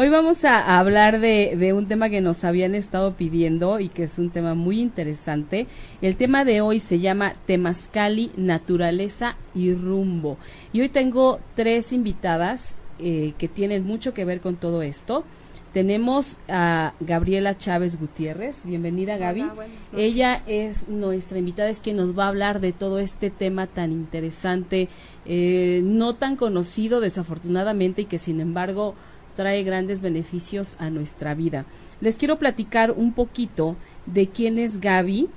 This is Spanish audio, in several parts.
Hoy vamos a hablar de, de, un tema que nos habían estado pidiendo y que es un tema muy interesante. El tema de hoy se llama Temascali, Naturaleza y Rumbo. Y hoy tengo tres invitadas eh, que tienen mucho que ver con todo esto. Tenemos a Gabriela Chávez Gutiérrez. Bienvenida, Gaby. Hola, Ella es nuestra invitada, es quien nos va a hablar de todo este tema tan interesante, eh, no tan conocido desafortunadamente y que sin embargo trae grandes beneficios a nuestra vida. Les quiero platicar un poquito de quién es Gaby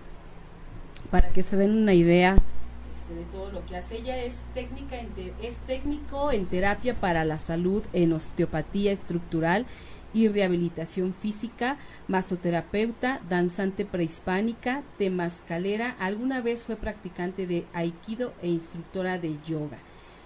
para que se den una idea este, de todo lo que hace. Ella es, técnica en es técnico en terapia para la salud en osteopatía estructural y rehabilitación física, masoterapeuta, danzante prehispánica, temascalera, alguna vez fue practicante de aikido e instructora de yoga.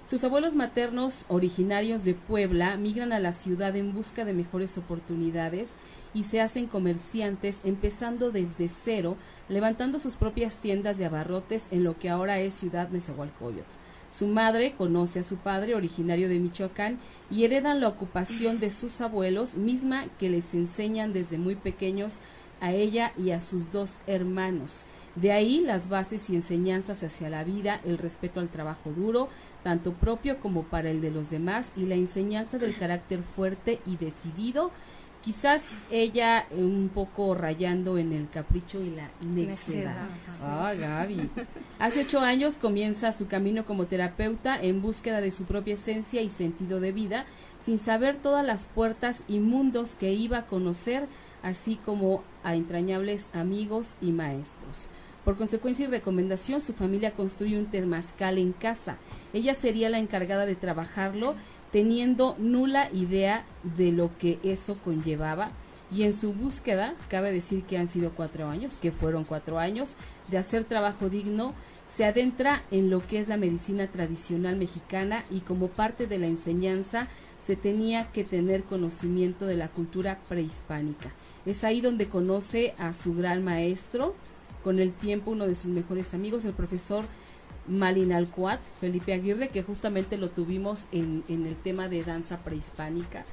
Sus abuelos maternos, originarios de Puebla, migran a la ciudad en busca de mejores oportunidades y se hacen comerciantes empezando desde cero, levantando sus propias tiendas de abarrotes en lo que ahora es Ciudad Nezahualcóyotl. Su madre conoce a su padre, originario de Michoacán, y heredan la ocupación de sus abuelos, misma que les enseñan desde muy pequeños a ella y a sus dos hermanos. De ahí las bases y enseñanzas hacia la vida, el respeto al trabajo duro, tanto propio como para el de los demás, y la enseñanza del carácter fuerte y decidido, quizás ella un poco rayando en el capricho y la necedad. Ah, Gaby. Hace ocho años comienza su camino como terapeuta en búsqueda de su propia esencia y sentido de vida, sin saber todas las puertas y mundos que iba a conocer, así como a entrañables amigos y maestros. Por consecuencia y recomendación, su familia construye un temazcal en casa. Ella sería la encargada de trabajarlo, teniendo nula idea de lo que eso conllevaba. Y en su búsqueda, cabe decir que han sido cuatro años, que fueron cuatro años, de hacer trabajo digno, se adentra en lo que es la medicina tradicional mexicana y como parte de la enseñanza se tenía que tener conocimiento de la cultura prehispánica. Es ahí donde conoce a su gran maestro, con el tiempo uno de sus mejores amigos, el profesor Malinalcuat, Felipe Aguirre, que justamente lo tuvimos en, el tema de danza prehispánica.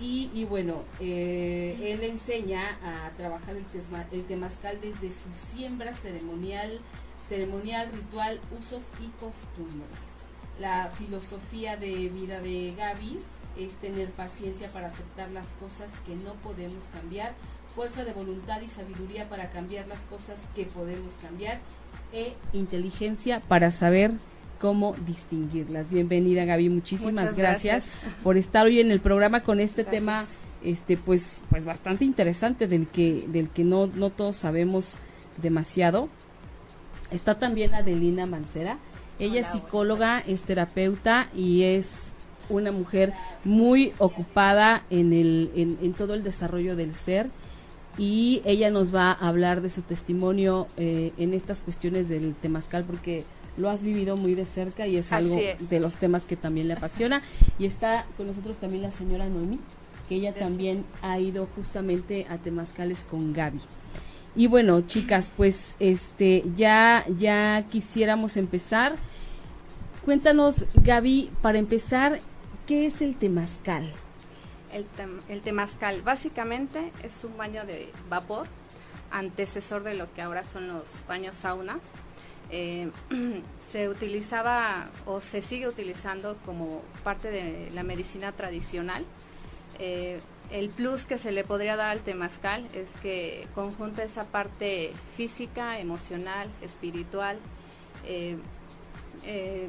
Y, y bueno, eh, él enseña a trabajar el, tesma, el temazcal desde su siembra ceremonial, ceremonial, ritual, usos y costumbres. La filosofía de vida de Gaby es tener paciencia para aceptar las cosas que no podemos cambiar, fuerza de voluntad y sabiduría para cambiar las cosas que podemos cambiar e inteligencia para saber cómo distinguirlas. Bienvenida Gaby, muchísimas gracias. gracias. por estar hoy en el programa con este Gracias. tema este pues pues bastante interesante del que del que no no todos sabemos demasiado. Está también Adelina Mancera. Ella es psicóloga, es terapeuta y es una mujer muy ocupada en, el, en, en todo el desarrollo del ser y ella nos va a hablar de su testimonio eh, en estas cuestiones del temazcal porque lo has vivido muy de cerca y es algo es. de los temas que también le apasiona y está con nosotros también la señora Noemí que ella Gracias. también ha ido justamente a temazcales con Gaby y bueno chicas pues este ya ya quisiéramos empezar cuéntanos Gaby para empezar qué es el temazcal El, tem- temazcal básicamente es un baño de vapor, antecesor de lo que ahora son los baños saunas. Eh, se utilizaba o se sigue utilizando como parte de la medicina tradicional. Eh, el plus que se le podría dar al temazcal es que conjunta esa parte física, emocional, espiritual. eh,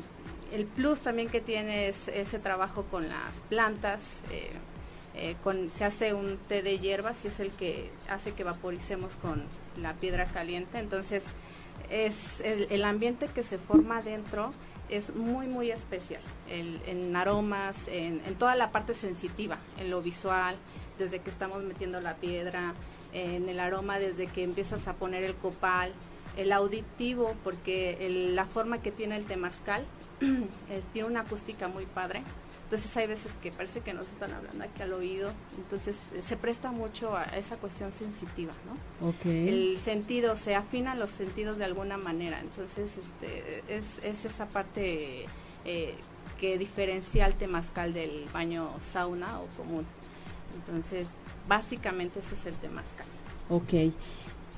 el plus también que tiene es ese trabajo con las plantas, eh, eh, con, se hace un té de hierbas y es el que hace que vaporicemos con la piedra caliente. Entonces, es el, ambiente que se forma dentro es muy, muy especial. en aromas, en, toda la parte sensitiva, en lo visual, desde que estamos metiendo la piedra, en el aroma desde que empiezas a poner el copal, el auditivo, porque la forma que tiene el temazcal tiene una acústica muy padre. Entonces hay veces que parece que nos están hablando aquí al oído, entonces eh, se presta mucho a esa cuestión sensitiva, ¿no? El sentido, se afinan los sentidos de alguna manera, entonces este, es, es esa parte eh, que diferencia el temazcal del baño sauna o común. Entonces, básicamente ese es el temazcal. Ok.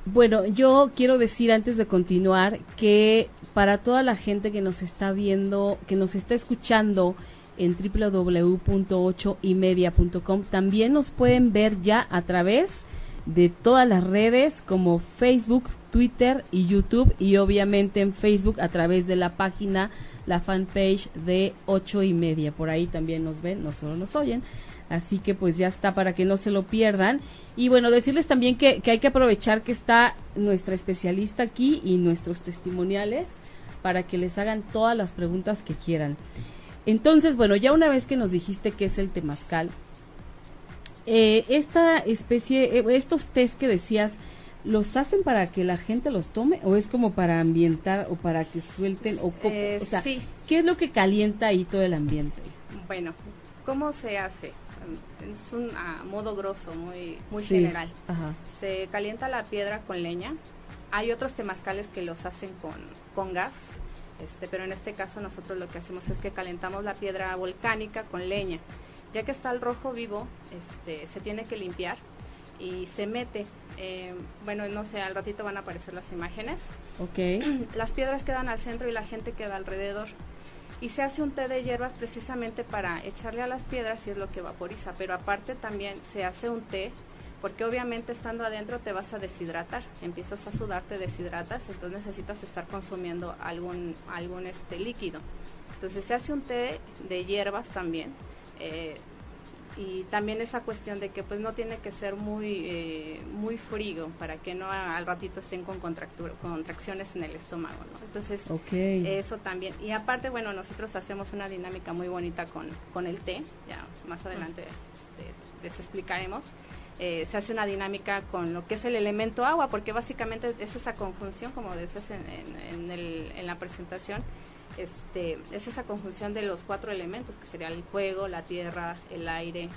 Bueno, yo quiero decir antes de continuar que para toda la gente que nos está viendo, que nos está escuchando en www.8ymedia.com, también nos pueden ver ya a través de todas las redes como Facebook, Twitter y YouTube y obviamente en Facebook a través de la página, la fanpage de 8 y media. Por ahí también nos ven, no solo nos oyen. Así que pues ya está para que no se lo pierdan. Y bueno, decirles también que, hay que aprovechar que está nuestra especialista aquí y nuestros testimoniales para que les hagan todas las preguntas que quieran. Entonces, bueno, ya una vez que nos dijiste que es el temazcal, eh, esta especie, eh, estos test que decías, ¿los hacen para que la gente los tome o es como para ambientar o para que suelten o, eh, o sea, qué es lo que calienta ahí todo el ambiente? Bueno, ¿cómo se hace? Es un a modo grosso, muy, muy general. Se calienta la piedra con leña. Hay otros temazcales que los hacen con, con gas, este, pero en este caso nosotros lo que hacemos es que calentamos la piedra volcánica con leña. Ya que está el rojo vivo, este, se tiene que limpiar y se mete. Eh, bueno, no sé, al ratito van a aparecer las imágenes. Ok. Las piedras quedan al centro y la gente queda alrededor y se hace un té de hierbas precisamente para echarle a las piedras y es lo que vaporiza, pero aparte también se hace un té porque obviamente estando adentro te vas a deshidratar, empiezas a sudar, te deshidratas, entonces necesitas estar consumiendo algún, algún este líquido. Entonces se hace un té de hierbas también, eh, y también esa cuestión de que pues no tiene que ser muy eh, muy frío para que no al ratito estén con contracciones en el estómago ¿no? entonces eso también. Y aparte bueno nosotros hacemos una dinámica muy bonita con, con el té ya más adelante este, les explicaremos. Eh, se hace una dinámica con lo que es el elemento agua porque básicamente es esa conjunción como decías en, en la presentación este, es esa conjunción de los cuatro elementos, que sería el fuego, la tierra, el aire,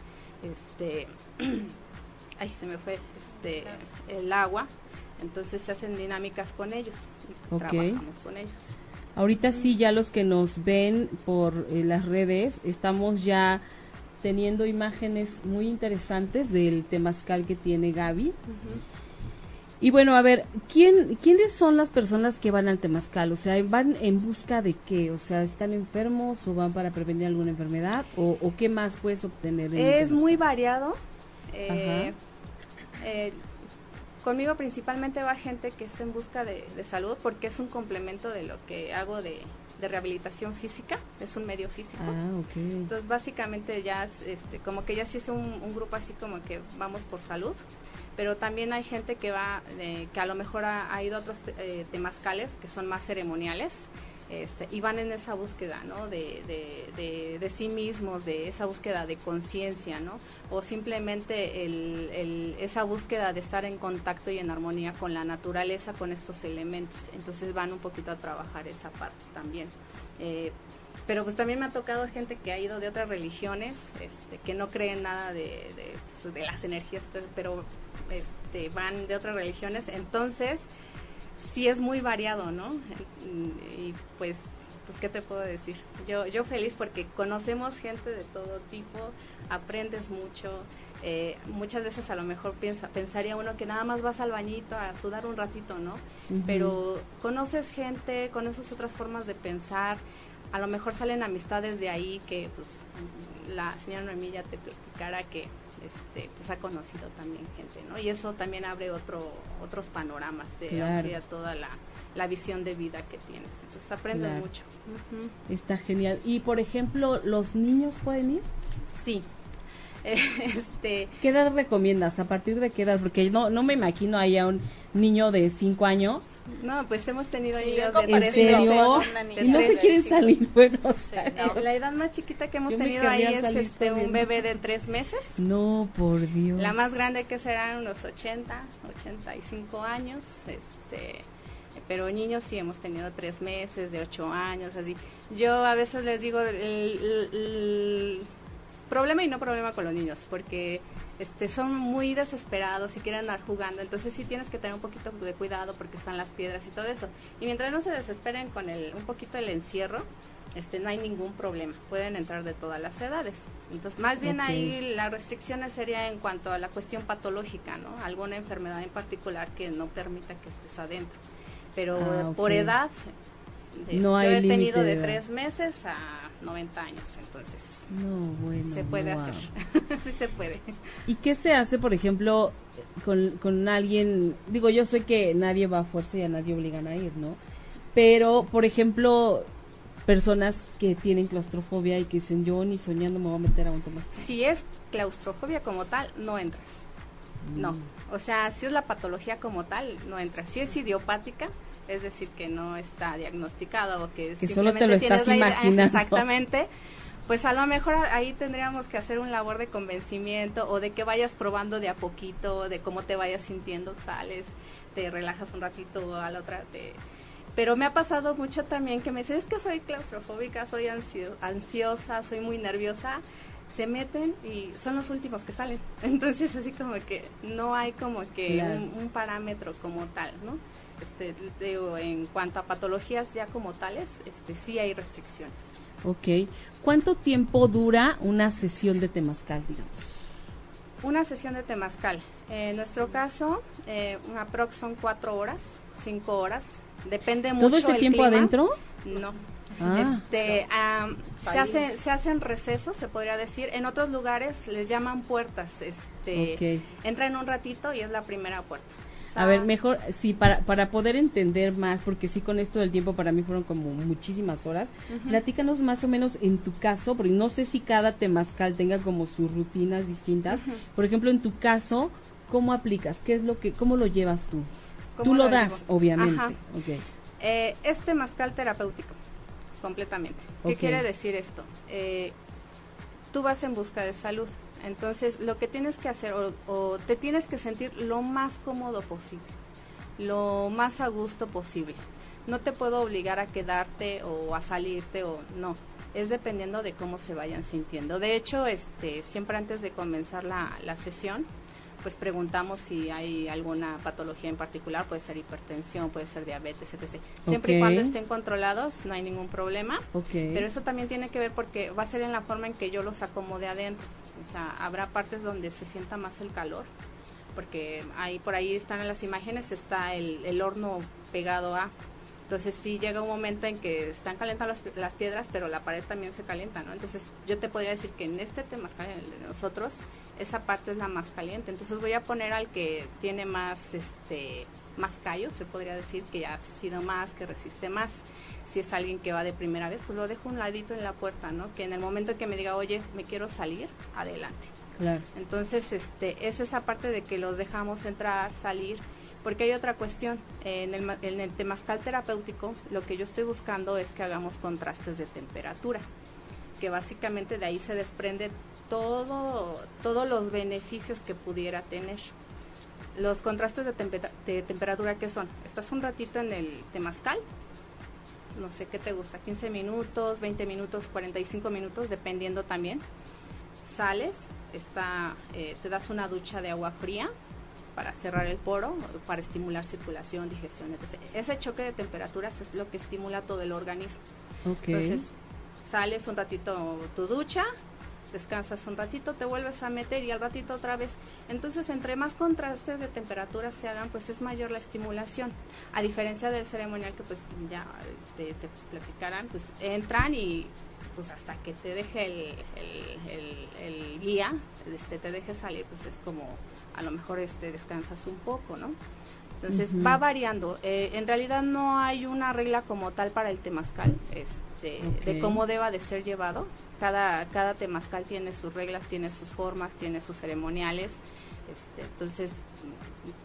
este, ahí se me fue, este, el agua. Entonces se hacen dinámicas con ellos, trabajamos con ellos. Ahorita sí, ya los que nos ven por eh, las redes, estamos ya teniendo imágenes muy interesantes del temazcal que tiene Gaby. Y bueno, a ver, ¿quién, ¿quiénes son las personas que van al Temazcal? O sea, ¿van en busca de qué? O sea, ¿están enfermos o van para prevenir alguna enfermedad? ¿O, qué más puedes obtener? es muy variado. Eh, eh, conmigo principalmente va gente que está en busca de, salud porque es un complemento de lo que hago de, rehabilitación física, es un medio físico. Ah, okay. Entonces, básicamente ya, este, como que ya sí es un, un grupo así como que vamos por salud pero también hay gente que va, eh, que a lo mejor ha, ido a otros eh, temazcales que son más ceremoniales este, y van en esa búsqueda, ¿no? De, de, de, sí mismos, de esa búsqueda de conciencia, ¿no? O simplemente el, esa búsqueda de estar en contacto y en armonía con la naturaleza, con estos elementos. Entonces van un poquito a trabajar esa parte también. Eh, pero pues también me ha tocado gente que ha ido de otras religiones, este, que no creen nada de, de, pues, de las energías, pero este, van de otras religiones, entonces sí es muy variado, ¿no? Y, pues, pues, ¿qué te puedo decir? Yo, yo feliz porque conocemos gente de todo tipo, aprendes mucho, eh, muchas veces a lo mejor piensa, pensaría uno que nada más vas al bañito a sudar un ratito, ¿no? Pero conoces gente, conoces otras formas de pensar, a lo mejor salen amistades de ahí que pues, la señora Noemí ya te platicara que este, pues ha conocido también gente, ¿no? Y eso también abre otro, otros panoramas, te claro. toda la, visión de vida que tienes. Entonces aprendes mucho. Está genial. Y por ejemplo, ¿los niños pueden ir? Sí. Este, ¿Qué edad recomiendas? ¿A partir de qué edad? Porque no, no me imagino ahí a un niño de 5 años. no, pues hemos tenido Sí, niños de ¿En serio? Y no se quieren salir. Bueno, o sea, La edad más chiquita que hemos Yo tenido ahí es este un bebé de tres meses. no, por Dios. La más grande que serán unos 80, 85 años, este, pero niños sí hemos tenido tres meses, de ocho años, así. Yo a veces les digo el, el- el problema y no problema con los niños, porque este, son muy desesperados y quieren andar jugando, entonces sí tienes que tener un poquito de cuidado porque están las piedras y todo eso. Y mientras no se desesperen con el, un poquito el encierro, este, no hay ningún problema, pueden entrar de todas las edades. Entonces, más bien Ok. ahí las restricciones sería en cuanto a la cuestión patológica, ¿no? Alguna enfermedad en particular que no permita que estés adentro. Pero Ah, por edad, de- No yo he tenido de tres meses a 90 años, entonces No, bueno. se puede wow. hacer. sí se puede. ¿Y qué se hace, por ejemplo, con, con alguien? Digo, yo sé que nadie va a fuerza y a nadie obligan a ir, ¿no? Pero, por ejemplo, personas que tienen claustrofobia y que dicen, yo ni soñando me voy a meter a un temazcal. Si es claustrofobia como tal, no entras. No. Mm. O sea, si es la patología como tal, no entras. Si es idiopática, es decir, que no está diagnosticado o que, Que solo te lo estás idea- imaginando. Exactamente. Pues a lo mejor ahí tendríamos que hacer un labor de convencimiento o de que vayas probando de a poquito, de cómo te vayas sintiendo, sales, te relajas un ratito, a la otra te... Pero me ha pasado mucho también que me dicen, es que soy claustrofóbica, soy ansio- ansiosa, soy muy nerviosa. Se meten y son los últimos que salen. Entonces así como que no hay como que Claro. un, un parámetro como tal, ¿no? Este, digo, en cuanto a patologías ya como tales, este, sí hay restricciones. Ok. ¿Cuánto tiempo dura una sesión de temazcal, digamos? Una sesión de temazcal. En nuestro caso, eh, un aprox son cuatro horas, cinco horas. Depende mucho ¿Todo ese el tiempo clima. adentro? No. Ah. Este, se, hacen, se hacen recesos, se podría decir. En otros lugares les llaman puertas. Este, Ok. Entran un ratito y es la primera puerta. A ver, mejor, sí, para, para poder entender más, porque sí, con esto del tiempo para mí fueron como muchísimas horas, platícanos más o menos en tu caso, porque no sé si cada temazcal tenga como sus rutinas distintas. Por ejemplo, en tu caso, ¿cómo aplicas? ¿Qué es lo que, cómo lo llevas tú? ¿cómo Tú lo das, obviamente. Ajá. Ok. Eh, es temazcal terapéutico, completamente. ¿Qué Ok. quiere decir esto? Eh, tú vas en busca de salud. Entonces, lo que tienes que hacer o, o te tienes que sentir lo más cómodo posible, lo más a gusto posible. No te puedo obligar a quedarte o a salirte o no. Es dependiendo de cómo se vayan sintiendo. De hecho, este, siempre antes de comenzar la, la sesión, pues preguntamos si hay alguna patología en particular, puede ser hipertensión, puede ser diabetes, etc. Siempre y cuando estén controlados, no hay ningún problema. Ok. Pero eso también tiene que ver porque va a ser en la forma en que yo los acomode adentro. O sea, habrá partes donde se sienta más el calor, porque ahí por ahí están en las imágenes, está el, el horno pegado a. Entonces sí llega un momento en que están calentando las, las piedras, pero la pared también se calienta, ¿no? Entonces yo te podría decir que en este tema, en el de nosotros, esa parte es la más caliente. Entonces voy a poner al que tiene más, este, más callo, se podría decir, que ya ha asistido más, que resiste más. Si es alguien que va de primera vez, pues lo dejo un ladito en la puerta, ¿no? Que en el momento que me diga, oye, me quiero salir, adelante. Claro. Entonces, este, es esa parte de que los dejamos entrar, salir, porque hay otra cuestión. En el, en temazcal terapéutico, lo que yo estoy buscando es que hagamos contrastes de temperatura, que básicamente de ahí se desprende todo, todos los beneficios que pudiera tener. Los contrastes de, tempera- de temperatura, ¿qué son? Estás un ratito en el temazcal, no sé qué te gusta, 15 minutos, 20 minutos, 45 minutos, dependiendo también. Sales, está, eh, te das una ducha de agua fría para cerrar el poro, para estimular circulación, digestión, etc. Ese choque de temperaturas es lo que estimula todo el organismo. Ok. Entonces, sales un ratito tu ducha, descansas un ratito, te vuelves a meter y al ratito otra vez. Entonces, entre más contrastes de temperatura se hagan, pues es mayor la estimulación. A diferencia del ceremonial que pues ya este, te platicarán, pues entran y pues hasta que te deje el, el- el- el guía, este, te deje salir, pues es como a lo mejor este descansas un poco, ¿no? Entonces va variando. Eh, en realidad no hay una regla como tal para el temazcal, este, de cómo deba de ser llevado. Cada, cada temazcal tiene sus reglas, tiene sus formas, tiene sus ceremoniales. Este, entonces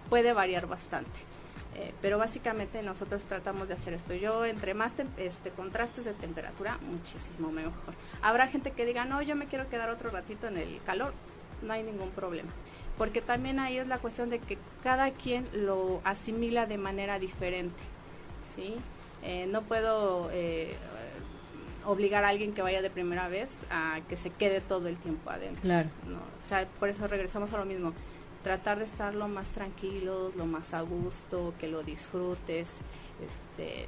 puede variar bastante. Eh, pero básicamente nosotros tratamos de hacer esto. Yo entre más este, contrastes de temperatura, muchísimo mejor. Habrá gente que diga, no, yo me quiero quedar otro ratito en el calor, no hay ningún problema. Porque también ahí es la cuestión de que cada quien lo asimila de manera diferente. ¿sí? Eh, no puedo eh, obligar a alguien que vaya de primera vez a que se quede todo el tiempo adentro. Claro. O sea, por eso regresamos a lo mismo tratar de estar lo más tranquilos, lo más a gusto, que lo disfrutes, este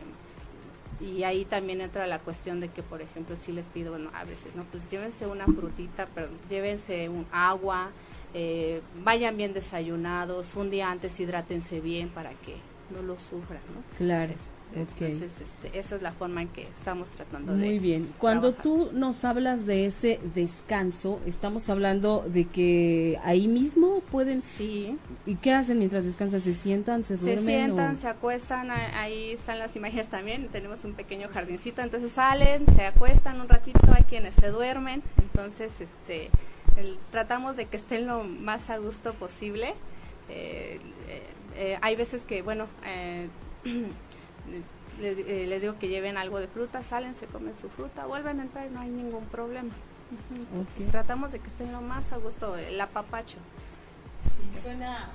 y ahí también entra la cuestión de que por ejemplo si les pido bueno a veces no pues llévense una frutita pero llévense un agua eh, vayan bien desayunados un día antes hidrátense bien para que no lo sufran no claro entonces, este, esa es la forma en que estamos tratando de. Muy bien. Cuando tú nos hablas de ese descanso, estamos hablando de que ahí mismo pueden. Sí. ¿Y qué hacen mientras descansan? ¿Se sientan? ¿Se duermen? Se sientan, se acuestan. Ahí están las imágenes también. Tenemos un pequeño jardincito. Entonces salen, se acuestan un ratito. Hay quienes se duermen. Entonces, este. Tratamos de que estén lo más a gusto posible. Eh, eh, eh, hay veces que, bueno, Eh, les, digo que lleven algo de fruta, salen, se comen su fruta, vuelven a entrar y no hay ningún problema. tratamos de que estén lo más a gusto, el apapacho. Sí, suena,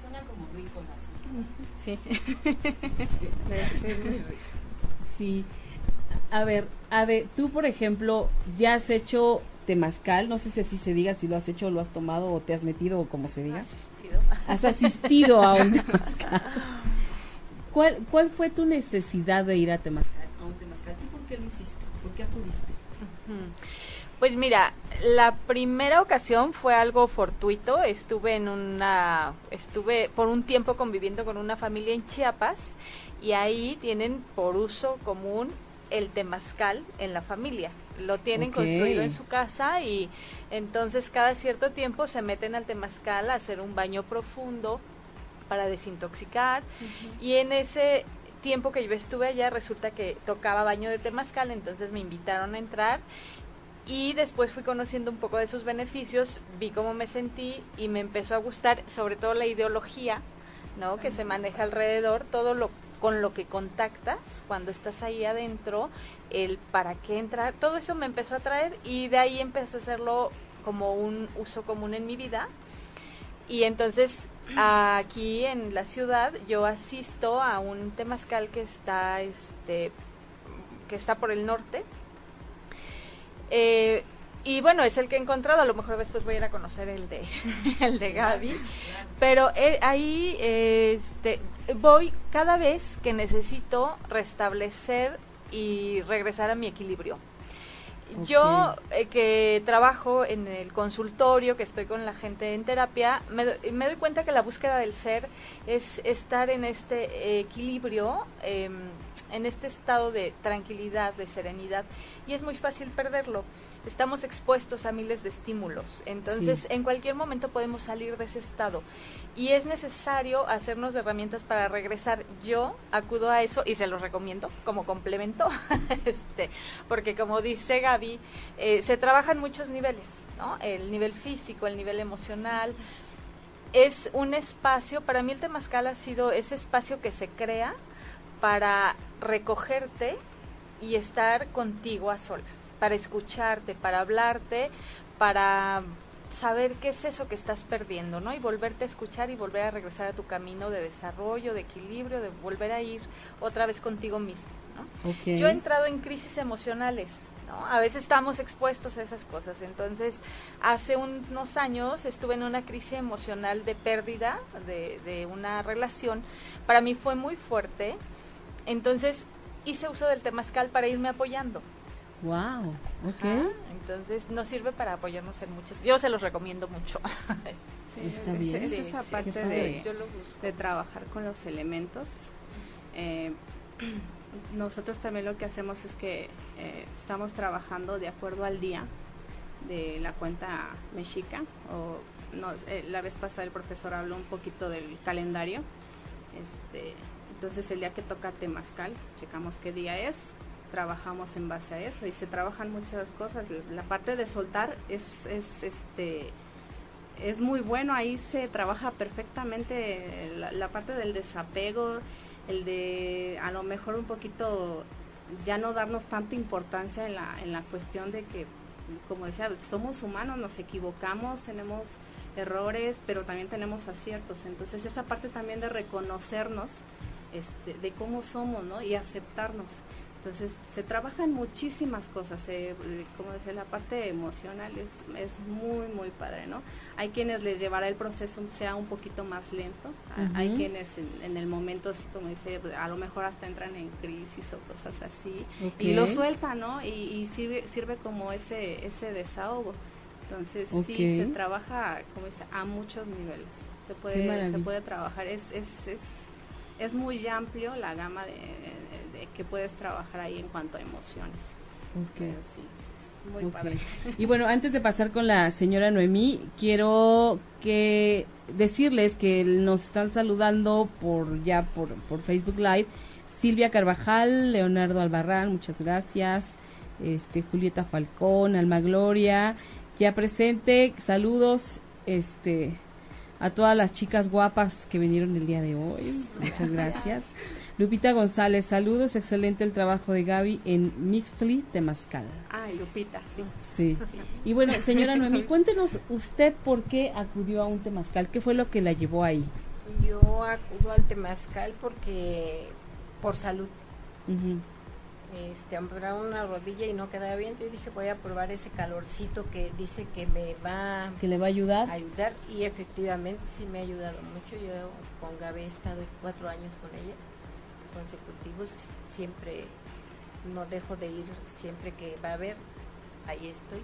suena como rico Sí. sí. A ver, Ade, tú por ejemplo, ya has hecho temazcal, no sé si así se diga, si lo has hecho, o lo has tomado o te has metido o como se diga. Asistido. Has asistido a un temazcal. ¿Cuál, ¿Cuál fue tu necesidad de ir a Temazcal, a un Temazcal? ¿Y por qué lo hiciste? ¿Por qué acudiste? Pues mira, la primera ocasión fue algo fortuito. Estuve en una, estuve por un tiempo conviviendo con una familia en Chiapas y ahí tienen por uso común el temazcal en la familia. Lo tienen construido en su casa y entonces cada cierto tiempo se meten al temazcal a hacer un baño profundo para desintoxicar. Y en ese tiempo que yo estuve allá resulta que tocaba baño de temazcal, entonces me invitaron a entrar y después fui conociendo un poco de sus beneficios, vi cómo me sentí y me empezó a gustar sobre todo la ideología, ¿no? que se maneja alrededor, todo lo con lo que contactas cuando estás ahí adentro, el para qué entrar, todo eso me empezó a traer y de ahí empecé a hacerlo como un uso común en mi vida. Y entonces aquí en la ciudad yo asisto a un temazcal que está este que está por el norte eh, y bueno es el que he encontrado. A lo mejor después voy a ir a conocer el de el de Gaby. Pero eh, ahí este voy cada vez que necesito restablecer y regresar a mi equilibrio. Yo eh, que trabajo en el consultorio, que estoy con la gente en terapia, me, doy cuenta que la búsqueda del ser es estar en este equilibrio, em, en este estado de tranquilidad, de serenidad, y es muy fácil perderlo estamos expuestos a miles de estímulos. Entonces, en cualquier momento podemos salir de ese estado. Y es necesario hacernos herramientas para regresar. Yo acudo a eso y se los recomiendo como complemento, este, porque como dice Gaby, eh, se trabajan muchos niveles, ¿no? El nivel físico, el nivel emocional. Es un espacio, para mí el Temazcal ha sido ese espacio que se crea para recogerte y estar contigo a solas para escucharte, para hablarte, para saber qué es eso que estás perdiendo, ¿no? Y volverte a escuchar y volver a regresar a tu camino de desarrollo, de equilibrio, de volver a ir otra vez contigo mismo, ¿no? Yo he entrado en crisis emocionales, ¿no? A veces estamos expuestos a esas cosas. Entonces, hace unos años estuve en una crisis emocional de pérdida de, de una relación. Para mí fue muy fuerte. Entonces, hice uso del temazcal para irme apoyando. Wow, ok. entonces nos sirve para apoyarnos en muchas. Yo se los recomiendo mucho. Está bien. Es, esa parte de, de, trabajar con los elementos. Eh, nosotros también lo que hacemos es que eh, estamos trabajando de acuerdo al día de la cuenta mexica. O no, eh, la vez pasada el profesor habló un poquito del calendario Este, entonces el día que toca temazcal, checamos qué día es, trabajamos en base a eso y se trabajan muchas cosas. La parte de soltar es, es este es muy bueno, ahí se trabaja perfectamente la, parte del desapego, el de a lo mejor un poquito ya no darnos tanta importancia en la, en la cuestión de que, como decía, somos humanos, nos equivocamos, tenemos errores, pero también tenemos aciertos. Entonces esa parte también de reconocernos, este, de cómo somos, ¿no? Y aceptarnos. Entonces se trabajan muchísimas cosas, eh, como decía, la parte emocional es, es muy, muy padre, ¿no? Hay quienes les llevará el proceso sea un poquito más lento, hay quienes en, el momento, así como dice, a lo mejor hasta entran en crisis o cosas así, y lo sueltan, ¿no? Y, sirve, sirve como ese, ese desahogo. Entonces sí, se trabaja, como dice, a muchos niveles, se puede, se puede trabajar, es, es, es, es muy amplio la gama de que puedes trabajar ahí en cuanto a emociones. muy padre. Y bueno, antes de pasar con la señora Noemí, quiero que decirles que nos están saludando por ya por, por Facebook Live Silvia Carvajal, Leonardo Albarrán, muchas gracias. Este Julieta Falcón, Alma Gloria, ya presente, saludos este a todas las chicas guapas que vinieron el día de hoy. Muchas gracias. Lupita González, saludos, excelente el trabajo de Gaby en Mixtly, Temazcal. Ay, Lupita, sí. Sí. Y bueno, señora Noemí, cuéntenos usted por qué acudió a un Temazcal, qué fue lo que la llevó ahí. Yo acudo al Temazcal porque, por salud. Este, una rodilla y no quedaba bien, y dije voy a probar ese calorcito que dice que me va que le va a ayudar ayudar y efectivamente sí me ha ayudado mucho yo con Gaby he estado cuatro años con ella consecutivos, siempre no dejo de ir, siempre que va a haber, ahí estoy.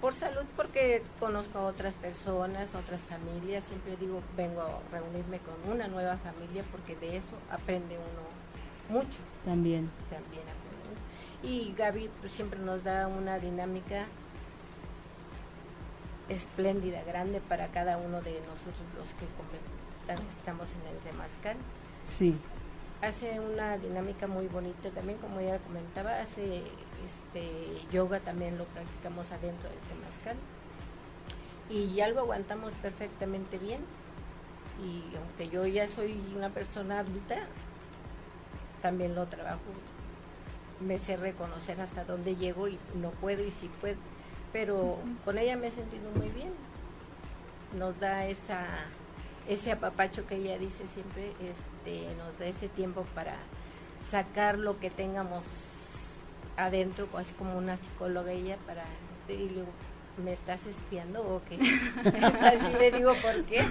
Por salud, porque conozco a otras personas, otras familias, siempre digo, vengo a reunirme con una nueva familia porque de eso aprende uno mucho. También. También Y Gaby pues, siempre nos da una dinámica espléndida, grande para cada uno de nosotros los que estamos en el Temascal. Sí hace una dinámica muy bonita también, como ya comentaba, hace este yoga también lo practicamos adentro del temazcal y ya lo aguantamos perfectamente bien. Y aunque yo ya soy una persona adulta, también lo trabajo, me sé reconocer hasta dónde llego y no puedo y sí puedo, pero con ella me he sentido muy bien, nos da esa ese apapacho que ella dice siempre este, nos da ese tiempo para sacar lo que tengamos adentro, así como una psicóloga ella, para este, y luego, ¿me estás espiando o qué? así le digo, ¿por qué?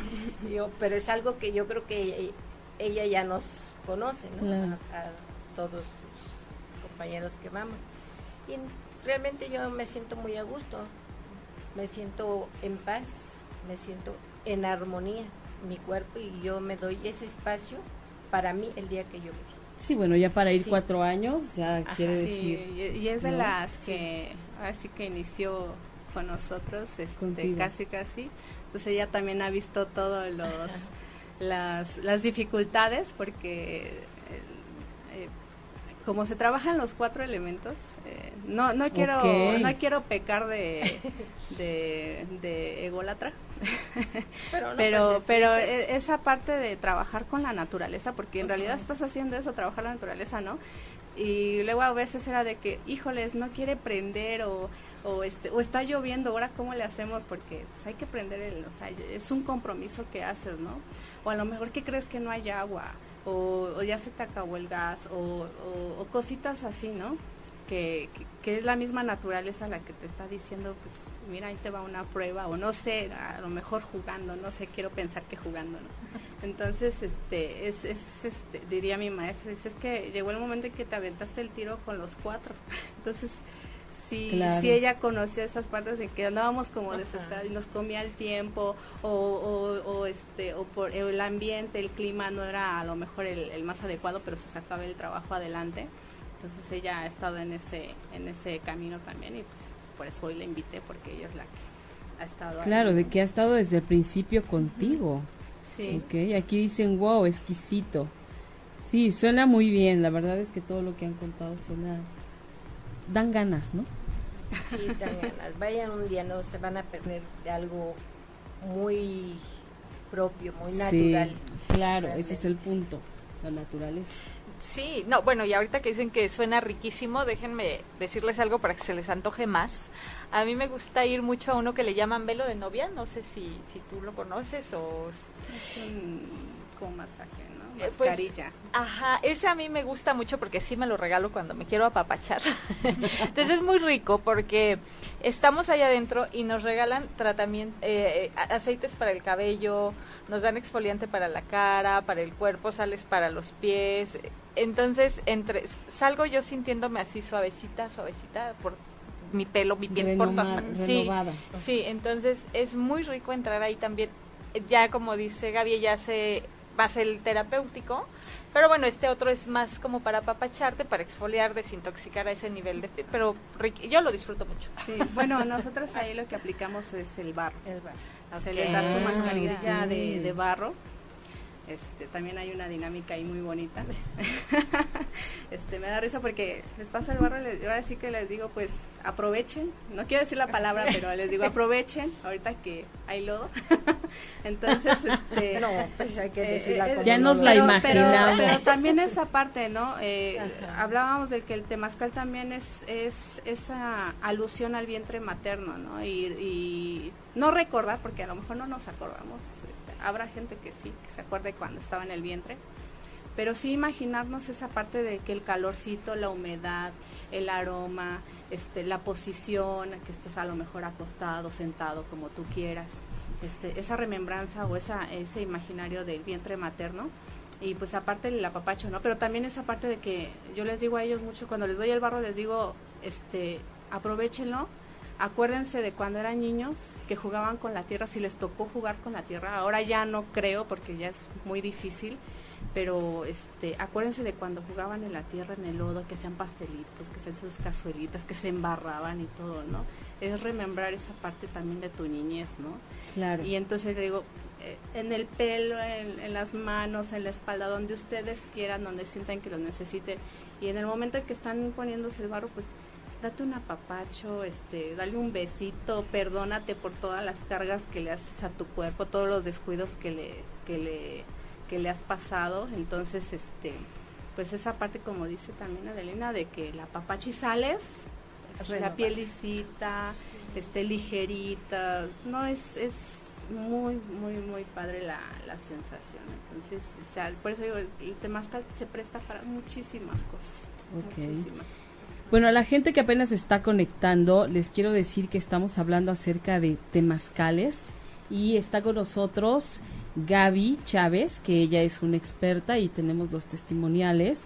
Yo, pero es algo que yo creo que ella, ya nos conoce, ¿no? A, todos sus compañeros que vamos. Y realmente yo me siento muy a gusto, me siento en paz, me siento en armonía mi cuerpo y yo me doy ese espacio para mí el día que yo voy. Sí, bueno, ya para ir cuatro años, ya quiere decir. Y, es de las que, así que inició con nosotros, este, casi, casi. Entonces ella también ha visto todos los, las, las dificultades, porque eh, como se trabajan los cuatro elementos, eh, no, no quiero, no quiero pecar de, de, de ególatra, pero, pero, e, esa parte de trabajar con la naturaleza, porque en realidad estás haciendo eso, trabajar la naturaleza, ¿no? Y luego a veces era de que, híjoles, no quiere prender o, o, este, o está lloviendo, ahora cómo le hacemos, porque pues, hay que prender, el, o sea, es un compromiso que haces, ¿no? O a lo mejor que crees que no hay agua, o, ya se te acabó el gas, o, o, cositas así, ¿no? Que, que, que, es la misma naturaleza la que te está diciendo, pues mira, ahí te va una prueba, o no sé, a lo mejor jugando, no sé, quiero pensar que jugando, ¿no? Entonces, este, es, es este, diría mi maestro, dice, es que llegó el momento en que te aventaste el tiro con los cuatro. Entonces, si, si ella conoció esas partes en que andábamos como desesperados y nos comía el tiempo, o, o, este, o por el ambiente, el clima no era a lo mejor el, el más adecuado, pero se sacaba el trabajo adelante. Entonces ella ha estado en ese, en ese camino también y pues por eso hoy la invité porque ella es la que ha estado Claro, de que ha estado desde el principio contigo. Sí. Ok, aquí dicen, wow, exquisito. Sí, suena muy bien. La verdad es que todo lo que han contado suena... Dan ganas, ¿no? Sí, dan ganas. Vayan un día, no se van a perder de algo muy propio, muy natural. claro, ese es el punto. La naturaleza. Sí, no, bueno, y ahorita que dicen que suena riquísimo, déjenme decirles algo para que se les antoje más. A mí me gusta ir mucho a uno que le llaman velo de novia, no sé si, si tú lo conoces o... Es un masaje, Eh, pues, ajá, ese a mí me gusta mucho porque sí me lo regalo cuando me quiero apapachar. Entonces es muy rico porque estamos ahí adentro y nos regalan tratamiento, eh, aceites para el cabello, nos dan exfoliante para la cara, para el cuerpo, sales para los pies. Entonces entre salgo yo sintiéndome así suavecita, suavecita por mi pelo, mi piel por Sí, sí, entonces es muy rico entrar ahí también. Ya como dice Gaby, ya se más el terapéutico, pero bueno, este otro es más como para apapacharte, para exfoliar, desintoxicar a ese nivel de... Pero yo lo disfruto mucho. Sí, bueno, nosotros ahí lo que aplicamos es el barro. El barro. Se les da su mascarilla de, de barro este, también hay una dinámica ahí muy bonita. este, me da risa porque les pasa el barro y ahora sí que les digo, pues aprovechen, no quiero decir la palabra, pero les digo aprovechen, ahorita que hay lodo. Entonces, este... No, pues hay que eh, eh, Ya nos la imaginamos. Pero, también esa parte, ¿no? Eh, hablábamos de que el temazcal también es, es esa alusión al vientre materno, ¿no? Y, y no recordar, porque a lo mejor no nos acordamos habrá gente que sí, que se acuerde cuando estaba en el vientre, pero sí imaginarnos esa parte de que el calorcito, la humedad, el aroma, este, la posición, que estés a lo mejor acostado, sentado, como tú quieras, este, esa remembranza o esa, ese imaginario del vientre materno, y pues aparte el apapacho, ¿no? Pero también esa parte de que yo les digo a ellos mucho, cuando les doy el barro les digo, este, aprovechenlo, Acuérdense de cuando eran niños que jugaban con la tierra, si les tocó jugar con la tierra, ahora ya no creo porque ya es muy difícil, pero este, acuérdense de cuando jugaban en la tierra, en el lodo, que sean pastelitos, que sean sus cazuelitas, que se embarraban y todo, ¿no? Es remembrar esa parte también de tu niñez, ¿no? Claro. Y entonces digo, eh, en el pelo, en, en, las manos, en la espalda, donde ustedes quieran, donde sientan que lo necesiten. Y en el momento en que están poniéndose el barro, pues date un apapacho, este, dale un besito, perdónate por todas las cargas que le haces a tu cuerpo, todos los descuidos que le, que le, que le has pasado. Entonces, este, pues esa parte, como dice también Adelina, de que la apapacho y sales, la piel lisita, este, ligerita, no es, es muy, muy, muy padre la, la sensación. Entonces, o sea, por eso digo, el temazcal se presta para muchísimas cosas. Muchísimas. Bueno, a la gente que apenas está conectando, les quiero decir que estamos hablando acerca de temazcales y está con nosotros Gaby Chávez, que ella es una experta y tenemos dos testimoniales.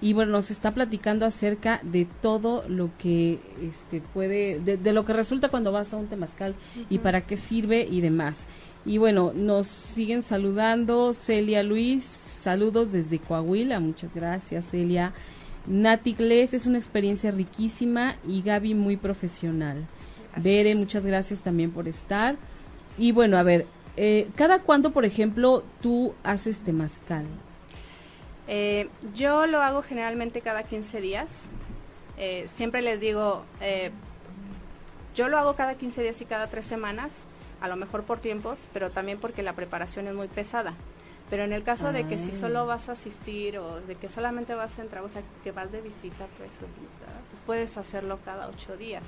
Y bueno, nos está platicando acerca de todo lo que este puede, de, lo que resulta cuando vas a un temazcal y para qué sirve y demás. Y bueno, nos siguen saludando Celia Luis, saludos desde Coahuila, muchas gracias Celia. Nati Gles es una experiencia riquísima y Gaby muy profesional. Bere, muchas gracias también por estar. Y bueno, a ver, eh, ¿cada cuándo, por ejemplo, tú haces temazcal? Eh, yo lo hago generalmente cada 15 días. Eh, siempre les digo, eh, yo lo hago cada 15 días y cada 3 semanas, a lo mejor por tiempos, pero también porque la preparación es muy pesada. Pero en el caso de que si solo ah. vas a asistir o de que solamente vas a entrar, o sea, que vas de visita, pues, pues puedes hacerlo cada ocho días.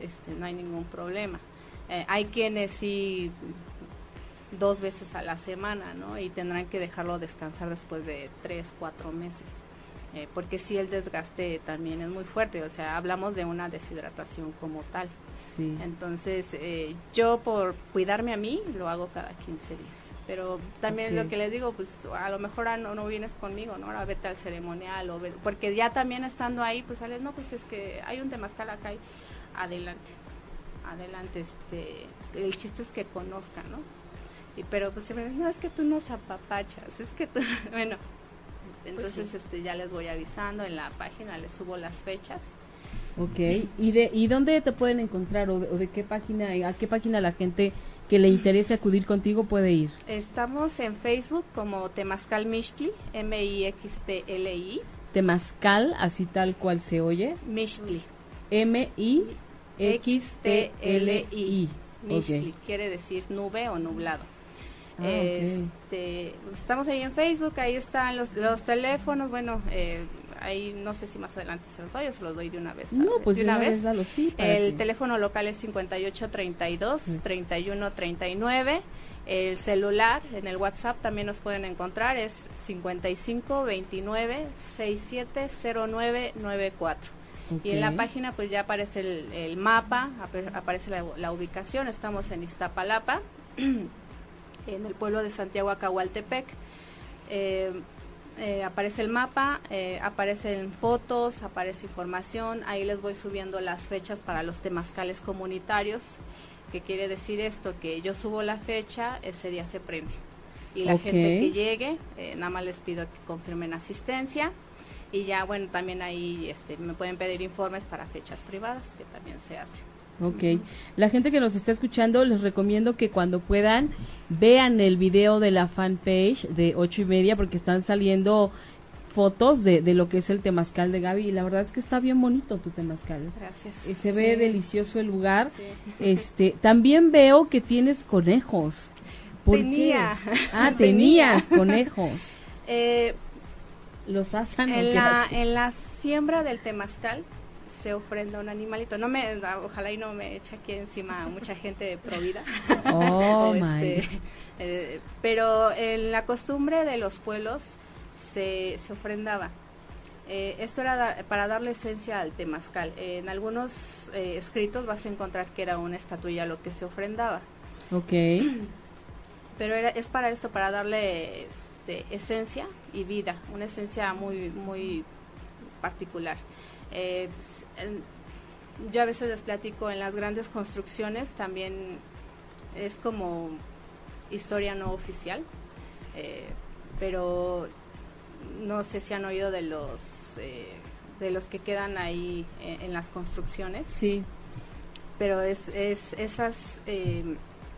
Este, no hay ningún problema. Eh, hay quienes sí dos veces a la semana, ¿no? Y tendrán que dejarlo descansar después de tres, cuatro meses. Eh, porque sí el desgaste también es muy fuerte, o sea, hablamos de una deshidratación como tal. Sí. Entonces, eh, yo por cuidarme a mí, lo hago cada 15 días pero también lo que les digo, pues a lo mejor no, no vienes conmigo, ¿no? Ahora vete al ceremonial, o porque ya también estando ahí, pues sales, no, pues es que hay un temazcal acá, y adelante, adelante, este, el chiste es que conozcan, ¿no? Y, pero pues siempre no, es que tú nos apapachas, es que tú, bueno, pues entonces este ya les voy avisando en la página, les subo las fechas. Ok, ¿y de y dónde te pueden encontrar o de, o de qué página, a qué página la gente que le interese acudir contigo puede ir. Estamos en Facebook como Temazcal Mixtli, M-I-X-T-L-I. Temazcal, así tal cual se oye. Mixtli. M-I-X-T-L-I. Mixtli, quiere decir nube o nublado. Ah, este, estamos ahí en Facebook, ahí están los, los teléfonos, bueno, eh, ahí no sé si más adelante se los doy o se los doy de una vez. No, a- pues de una vez dalo, sí, El que- teléfono local es 5832 Sí. 3139. El celular en el WhatsApp también nos pueden encontrar es 55 29 6709 94. Y en la página pues ya aparece el, el mapa, aparece la, la ubicación, estamos en Iztapalapa, en el pueblo de Santiago Acahualtepec. Eh, eh, aparece el mapa, eh, aparecen fotos, aparece información, ahí les voy subiendo las fechas para los temazcales comunitarios, que quiere decir esto, que yo subo la fecha, ese día se prende. Y la gente que llegue, eh, nada más les pido que confirmen asistencia. Y ya, bueno, también ahí este, me pueden pedir informes para fechas privadas, que también se hace. Ok. La gente que nos está escuchando, les recomiendo que cuando puedan vean el video de la fanpage de ocho y media porque están saliendo fotos de, de lo que es el temazcal de Gaby y la verdad es que está bien bonito tu temazcal. Gracias. Eh, Se ve delicioso el lugar. Sí. Este, también veo que tienes conejos. ¿Por qué? Tenía. Ah, Tenía. tenías conejos. Eh, Los asan en, la, hacen? en la siembra del temazcal se ofrenda un animalito. No me, ojalá y no me eche aquí encima mucha gente de provida. Oh, este, eh, pero en la costumbre de los pueblos se, se ofrendaba. Eh, esto era da- para darle esencia al temazcal. en algunos eh, escritos vas a encontrar que era una estatuilla lo que se ofrendaba. Ok. Pero era, es para esto, para darle este, esencia y vida, una esencia muy, muy particular. Eh, yo a veces les platico en las grandes construcciones, también es como historia no oficial, eh, pero no sé si han oído de los, eh, de los que quedan ahí en, en las construcciones Sí. pero es, es esas, eh,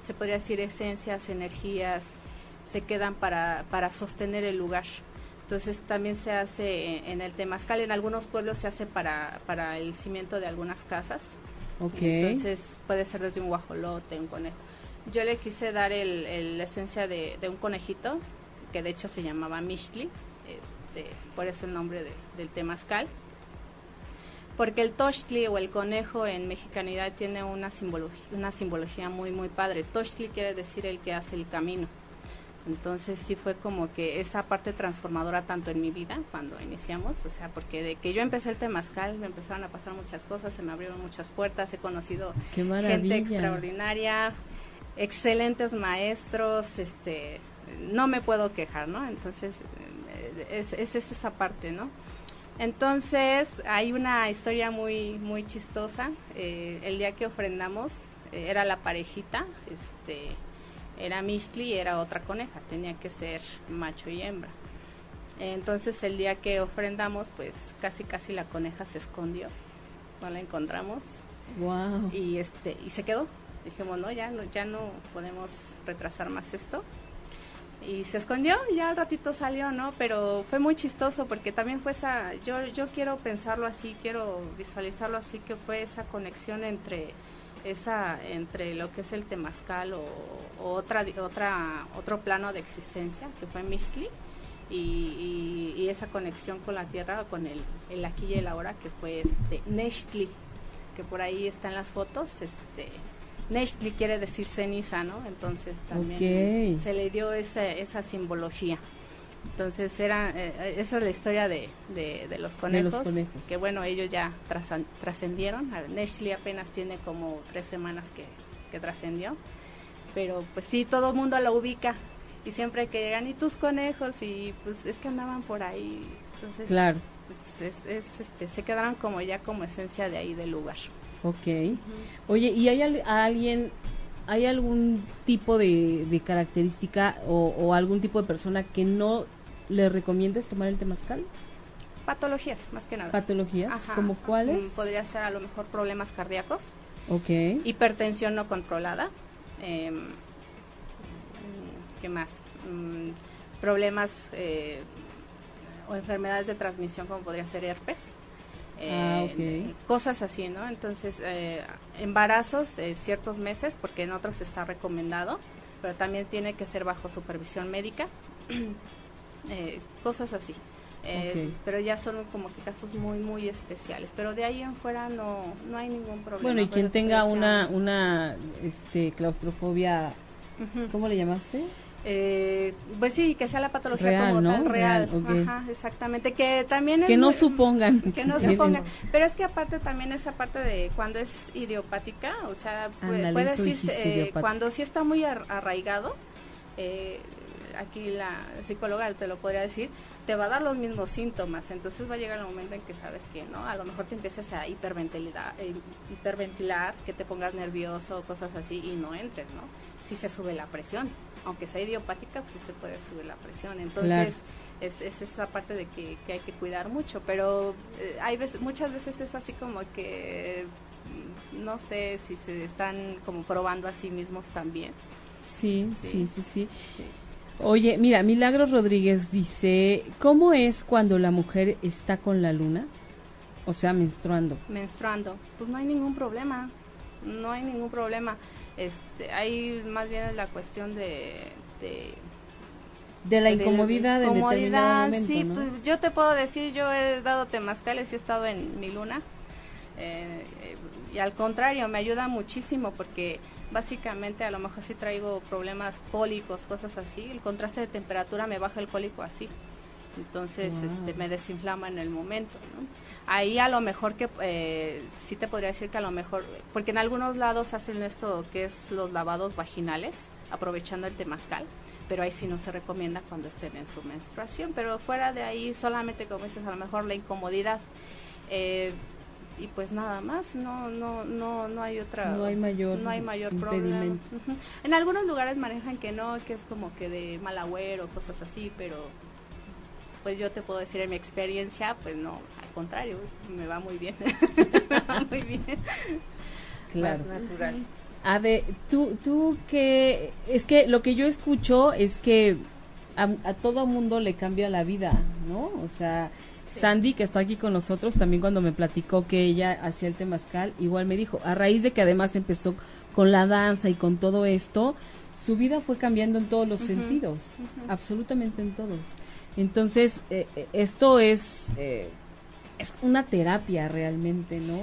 se podría decir, esencias, energías, se quedan para, para sostener el lugar. Entonces también se hace en, el temazcal, en algunos pueblos se hace para, para el cimiento de algunas casas. Ok. Entonces puede ser desde un guajolote, un conejo. Yo le quise dar el, el- la esencia de, de un conejito, que de hecho se llamaba Mixtli, este, por eso el nombre de- del temazcal. Porque el tochtli o el conejo en mexicanidad tiene una simbología, una simbología muy, muy padre. Tochtli quiere decir el que hace el camino. Entonces sí fue como que esa parte transformadora tanto en mi vida cuando iniciamos, o sea, porque de que yo empecé el temazcal me empezaron a pasar muchas cosas, se me abrieron muchas puertas, he conocido gente extraordinaria, excelentes maestros, este, no me puedo quejar, ¿no? Entonces eh, es, es, es esa parte, ¿no? Entonces hay una historia muy muy chistosa. eh, el día que ofrendamos eh, era la parejita, este, era Mistli y era otra coneja, tenía que ser macho y hembra. Entonces el día que ofrendamos, pues casi casi la coneja se escondió, no la encontramos Wow. y este y se quedó. Dijimos no ya no ya no podemos retrasar más esto y se escondió y ya al ratito salió no pero fue muy chistoso porque también fue esa yo yo quiero pensarlo así quiero visualizarlo así que fue esa conexión entre esa entre lo que es el temazcal o, o otra otra otro plano de existencia que fue Mixtli y, y- y esa conexión con la tierra con el, el aquí y el ahora que fue este Nechtli que por ahí están las fotos este Nechtli quiere decir ceniza no entonces también se le dio esa, esa simbología entonces era eh, esa es la historia de, de, de los De los conejos conejos. que bueno ellos ya trascendieron. A ver, Nechtli apenas tiene como tres semanas que, que trascendió. Pero pues sí todo el mundo lo ubica. Y siempre que llegan y tus conejos y pues es que andaban por ahí. Entonces Claro. pues, es, es, este, se quedaron como ya como esencia de ahí del lugar. Ok. Oye, ¿y hay al- alguien, hay algún tipo de, de característica o, o algún tipo de persona que no le recomiendes tomar el temazcal? patologías más que nada ¿Patologías? Ajá. ¿Como cuáles? Mm, podría ser a lo mejor problemas cardíacos Ok. hipertensión no controlada em, ¿qué más? Mm, problemas eh, o enfermedades de transmisión como podría ser herpes. Ah, eh, cosas así, ¿no? Entonces, eh, embarazos eh, ciertos meses, porque en otros está recomendado, pero también tiene que ser bajo supervisión médica, eh, cosas así. Eh. Pero ya son como que casos muy, muy especiales. Pero de ahí en fuera no, no hay ningún problema. Bueno, y quien tenga una, una este, claustrofobia, Ujú. ¿cómo le llamaste? Eh, pues sí, que sea la patología Real, como ¿no? tal real. Ajá, exactamente. Que también Que no muy- supongan. que no supongan. Pero es que aparte también esa parte de cuando es idiopática, o sea, puede, decirse eh, cuando sí está muy ar- arraigado, eh, aquí la psicóloga te lo podría decir, te va a dar los mismos síntomas, entonces va a llegar el momento en que sabes que no, a lo mejor te empieces a hiperventilar, eh, hiperventilar, que te pongas nervioso, cosas así y no entres, ¿no? Si se sube la presión, aunque sea idiopática, pues sí se puede subir la presión, entonces es, es esa parte de que, que hay que cuidar mucho, pero eh, hay veces, muchas veces es así como que mm, no sé si se están como probando a sí mismos también. Sí, sí, Sí. sí, sí. Oye, mira, Milagros Rodríguez dice, ¿cómo es cuando la mujer está con la luna? O sea, menstruando. menstruando, pues no hay ningún problema, no hay ningún problema. Este, hay más bien la cuestión de, de De la de incomodidad en determinado comodidad, momento, sí, ¿no? pues yo te puedo decir, yo he dado temazcales y he estado en mi luna. eh, eh, y al contrario, me ayuda muchísimo porque básicamente a lo mejor si traigo problemas cólicos, cosas así, el contraste de temperatura me baja el cólico así. Entonces, Wow. este, me desinflama en el momento, ¿no? Ahí a lo mejor que, eh, sí te podría decir que a lo mejor, porque en algunos lados hacen esto que es los lavados vaginales, aprovechando el temazcal, pero ahí sí no se recomienda cuando estén en su menstruación, pero fuera de ahí solamente como dices, a lo mejor la incomodidad. Eh, y pues nada más, no, no, no, no hay otra, No hay mayor no hay mayor problema. En algunos lugares manejan que no, que es como que de mal agüero, cosas así, pero pues yo te puedo decir en mi experiencia, pues no, al contrario, me va muy bien. me va muy bien. Claro. Más natural. Ade, tú, tú que, es que lo que yo escucho es que a, a todo mundo le cambia la vida, ¿no? O sea, Sandy, que está aquí con nosotros, también cuando me platicó que ella hacía el temazcal, igual me dijo, a raíz de que además empezó con la danza y con todo esto, su vida fue cambiando en todos los sentidos, absolutamente en todos. Entonces, eh, eh, esto es, eh, es una terapia realmente, ¿no?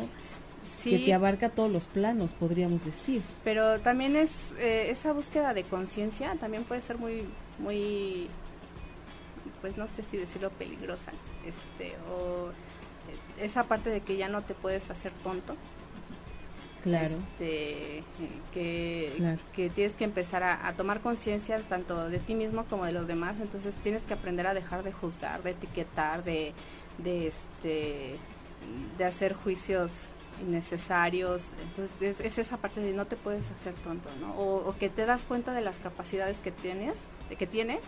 Que Sí, te abarca todos los planos, podríamos decir. pero también es eh, esa búsqueda de conciencia, también puede ser muy, muy, pues no sé si decirlo peligrosa, este, o eh, esa parte de que ya no te puedes hacer tonto. Claro. este, que, Claro. que tienes que empezar a, a tomar conciencia tanto de ti mismo como de los demás, entonces tienes que aprender a dejar de juzgar, de etiquetar, de, de este de hacer juicios innecesarios, entonces es, es esa parte de no te puedes hacer tonto, ¿no? O, o que te das cuenta de las capacidades que tienes, de que tienes,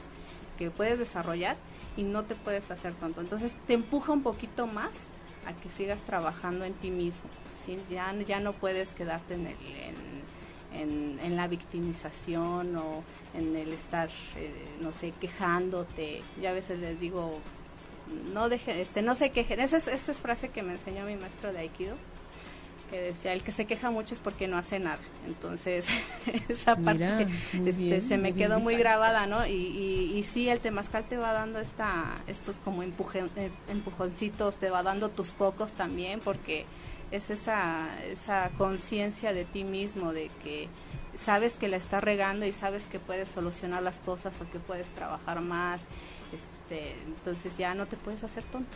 que puedes desarrollar y no te puedes hacer tonto, entonces te empuja un poquito más a que sigas trabajando en ti mismo, ¿sí? ya, ya no puedes quedarte en, el, en, la victimización o en el estar, eh, no sé, quejándote. Yo a veces les digo, no dejen, este, no se quejen. Esa es, esa es frase que me enseñó mi maestro de Aikido, que decía, el que se queja mucho es porque no hace nada. Entonces, esa parte Mira, este, bien, se me bien quedó muy grabada, ¿no? Y, y, y sí, el temazcal te va dando esta, estos como empuje, eh, empujoncitos, te va dando tus pocos también, porque es esa, esa conciencia de ti mismo, de que sabes que la estás regando y sabes que puedes solucionar las cosas o que puedes trabajar más, este, entonces ya no te puedes hacer tonto,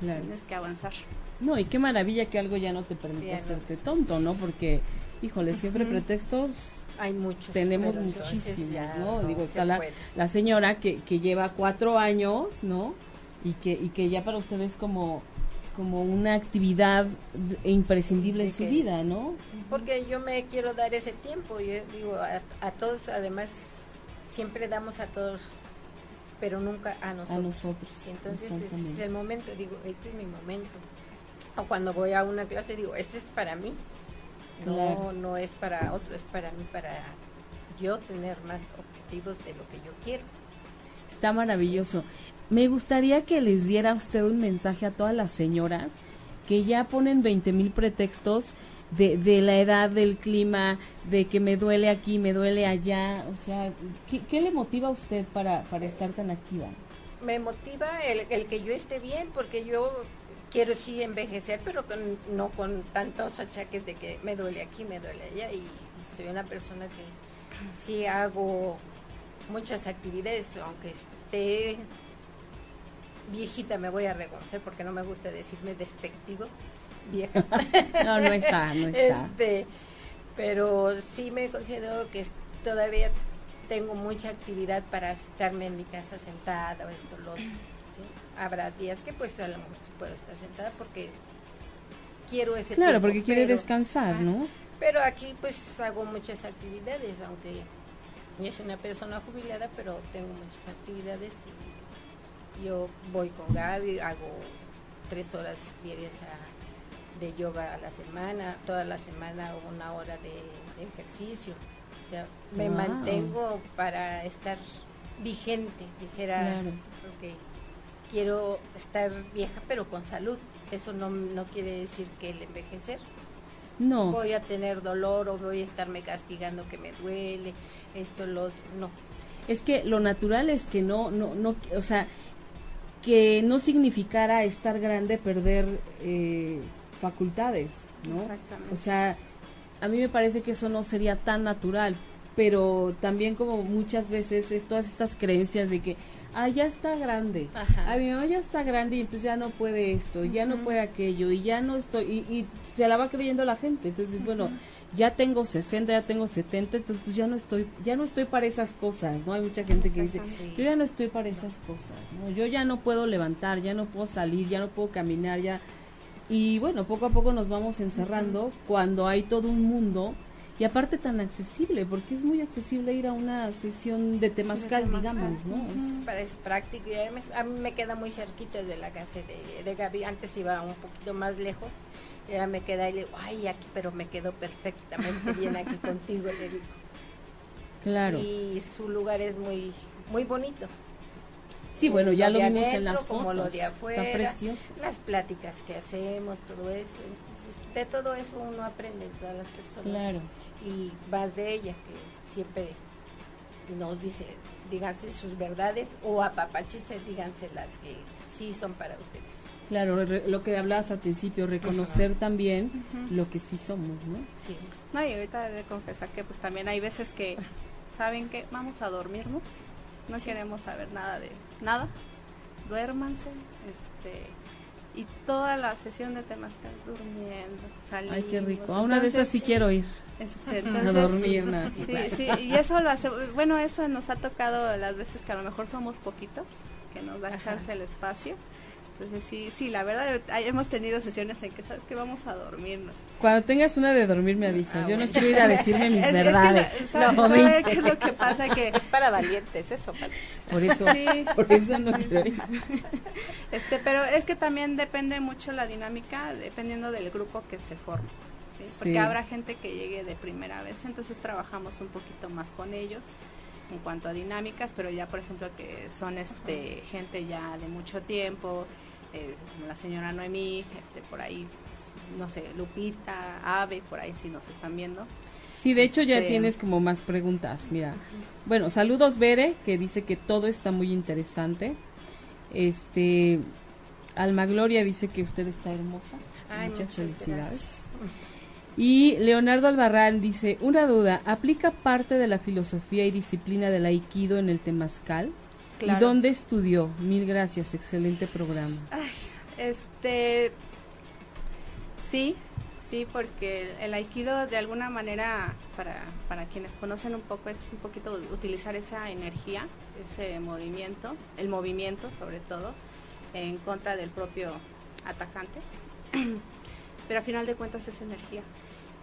Claro. tienes que avanzar. No, y qué maravilla que algo ya no te permite hacerte tonto, ¿no? Porque, híjole, siempre pretextos Hay muchos. tenemos muchísimos, ya ¿no? Digo, está la, la señora que, que lleva cuatro años, ¿no? Y que, y que ya para ustedes como como una actividad imprescindible en su vida, ¿no? Porque yo me quiero dar ese tiempo. Yo digo, a, a todos, además, siempre damos a todos, pero nunca a nosotros. A nosotros, entonces ese es el momento, digo, este es mi momento. O cuando voy a una clase, digo, este es para mí. No, Claro. no es para otro, es para mí, para yo tener más objetivos de lo que yo quiero. Está maravilloso. Me gustaría que les diera usted un mensaje a todas las señoras que ya ponen 20 mil pretextos de, de, la edad, del clima, de que me duele aquí, me duele allá. O sea, ¿qué, qué le motiva a usted para, para estar tan activa? Me motiva el, el, que yo esté bien, porque yo quiero sí envejecer, pero con, no con tantos achaques de que me duele aquí, me duele allá. Y, y soy una persona que sí hago muchas actividades, aunque esté viejita me voy a reconocer porque no me gusta decirme despectivo vieja no no está no está este, pero sí me considero que todavía tengo mucha actividad para estarme en mi casa sentada o esto lo otro. Habrá días que pues a lo mejor sí puedo estar sentada porque quiero ese claro tiempo, porque quiere pero, descansar no pero aquí pues hago muchas actividades aunque yo soy una persona jubilada pero tengo muchas actividades y yo voy con Gaby, hago tres horas diarias a, de yoga a la semana, toda la semana una hora de, de ejercicio. O sea, me Wow. mantengo para estar vigente, dijera, Claro. Quiero estar vieja pero con salud. Eso no, no quiere decir que el envejecer no voy a tener dolor o voy a estarme castigando que me duele, esto, lo otro. No, es que lo natural es que no no no o sea que no significara estar grande perder eh, facultades no Exactamente. o sea a mí me parece que eso no sería tan natural pero también como muchas veces todas estas creencias de que ah ya está grande Ajá. ah mi mamá ya está grande y entonces ya no puede esto ya no puede aquello y ya no estoy y, y se la va creyendo la gente. Entonces bueno ya tengo 60 ya tengo 70 entonces pues ya no estoy ya no estoy para esas cosas no hay mucha gente que dice yo ya no estoy para esas cosas no yo ya no puedo levantar ya no puedo salir ya no puedo caminar ya y bueno poco a poco nos vamos encerrando cuando hay todo un mundo y aparte tan accesible porque es muy accesible ir a una sesión de temazcal, temazcal, digamos no Es- para- es práctico y a mí me queda muy cerquita de la casa de, de Gaby. Antes iba un poquito más lejos. Y ahora me queda y le digo, ay, aquí, pero me quedo perfectamente bien aquí contigo. le digo. claro Y su lugar es muy muy bonito. sí bueno ya lo de vimos en las como fotos lo de afuera, está precioso Las pláticas que hacemos, todo eso. De todo eso uno aprende todas las personas. Claro. Y más de ella, que siempre nos dice, díganse sus verdades o apapáchense, díganse las que sí son para ustedes. claro re- lo que hablabas al principio reconocer también lo que sí somos no Sí. No, y ahorita he de confesar que pues también hay veces que, ¿saben qué? Vamos a dormirnos, no queremos saber nada de nada, duérmanse, este, y toda la sesión de Temazcal durmiendo, salimos. ay qué rico a una de esas sí quiero ir Este, a dormir nada Sí, sí, y eso lo hace, bueno, eso nos ha tocado las veces que a lo mejor somos poquitos, que nos da Ajá. chance el espacio. Entonces sí, sí, la verdad, hay- hemos tenido sesiones en que, ¿sabes que Vamos a dormirnos. Cuando tengas una de dormir me avisas. Ah, Yo no quiero ir a decirme mis Es- es que verdades. la- ¿sabe- No, sabe me- qué es lo que pasa? Que Es para valientes eso. Por eso, Sí, por eso no sí, quiero sí. ir. Este, pero es que también depende mucho la dinámica, dependiendo del grupo que se forme. ¿sí? Porque Sí. habrá gente que llegue de primera vez, entonces trabajamos un poquito más con ellos en cuanto a dinámicas, pero ya por ejemplo que son este gente ya de mucho tiempo, eh, como la señora Noemí, este por ahí, pues, no sé, Lupita, Ave, por ahí si nos están viendo. Sí, de hecho ya Este- tienes como más preguntas. Mira, bueno, saludos Bere, que dice que todo está muy interesante. Este, Alma Gloria dice que usted está hermosa. Ay, muchas, muchas felicidades. gracias. Y Leonardo Albarrán dice, una duda, ¿aplica parte de la filosofía y disciplina del aikido en el temazcal? ¿Y dónde estudió? Mil gracias, excelente programa. Este, sí, sí, porque el aikido de alguna manera, para, para quienes conocen un poco, es un poquito utilizar esa energía, ese movimiento, el movimiento sobre todo, en contra del propio atacante. Pero al final de cuentas es energía.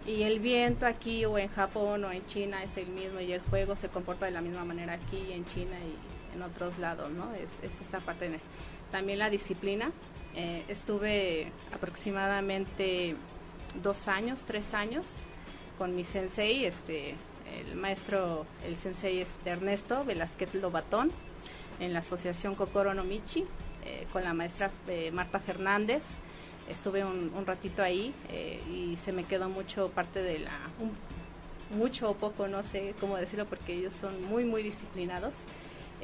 Y el viento aquí o en Japón o en China es el mismo y el fuego se comporta de la misma manera aquí en China y en otros lados, ¿no? Es, es esa parte También la disciplina. Eh, estuve aproximadamente dos años, tres años con mi sensei, este, el maestro, el sensei este Ernesto Velázquez Lobatón, en la asociación Kokoro no Michi, eh, con la maestra eh, Marta Fernández. Estuve un, ratito ahí y se me quedó mucho parte de la, mucho o poco, no sé cómo decirlo, porque ellos son muy, muy disciplinados.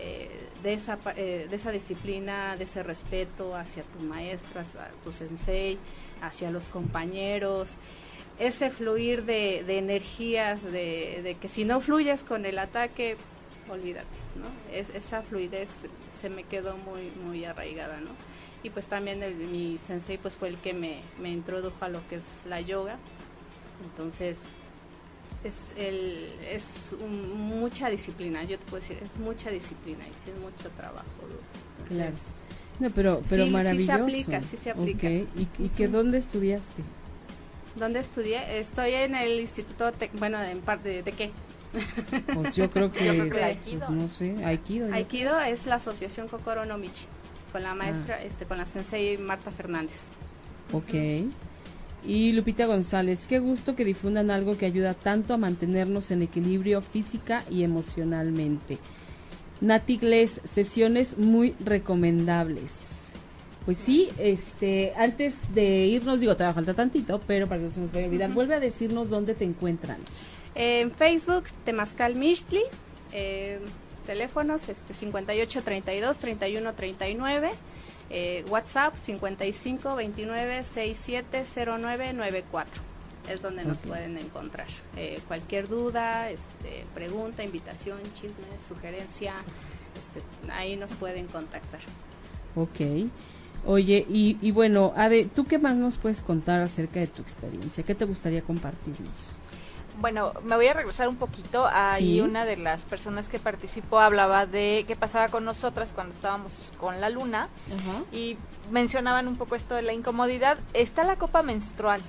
Eh, de, esa, eh, de esa disciplina, de ese respeto hacia tu maestro, hacia tu sensei, hacia los compañeros, ese fluir de, energías, de, que si no fluyes con el ataque, olvídate, ¿no? Es, esa fluidez se me quedó muy, muy arraigada, ¿no? Y pues también mi sensei pues fue el que me, me introdujo a lo que es la yoga, entonces es, el, es un- mucha disciplina, yo te puedo decir, es mucha disciplina y sí es mucho trabajo. duro. Entonces, Claro. No, pero, pero Sí, sí se maravilloso. aplica, sí se aplica. ¿Y, y que dónde estudiaste? ¿Dónde estudié? Estoy en el Instituto, Tec- bueno, en parte de, ¿de qué? Pues yo creo que, Yo creo que pues, Aikido. no sé, Aikido. Aikido es la asociación Kokoro no Michi, con la maestra, Ah. este, con la sensei Marta Fernández. Ok. Y Lupita González, qué gusto que difundan algo que ayuda tanto a mantenernos en equilibrio física y emocionalmente. Nati Gles, sesiones muy recomendables. Pues sí, este, antes de irnos, digo, todavía falta tantito, pero para que no se nos vaya a olvidar, vuelve a decirnos dónde te encuentran. En Facebook, Temazcal Mixtli, eh, teléfonos este 58 32 31 39, eh, WhatsApp 55 29 67 09 94. Es donde nos pueden encontrar. Eh, cualquier duda, este, pregunta, invitación, chisme, sugerencia, este, ahí nos pueden contactar. Ok. Oye, y, y bueno, Ade, ¿tú qué más nos puedes contar acerca de tu experiencia? ¿Qué te gustaría compartirnos? Bueno, me voy a regresar un poquito. Ahí Sí. una de las personas que participó hablaba de qué pasaba con nosotras cuando estábamos con la luna y mencionaban un poco esto de la incomodidad. Está la copa menstrual.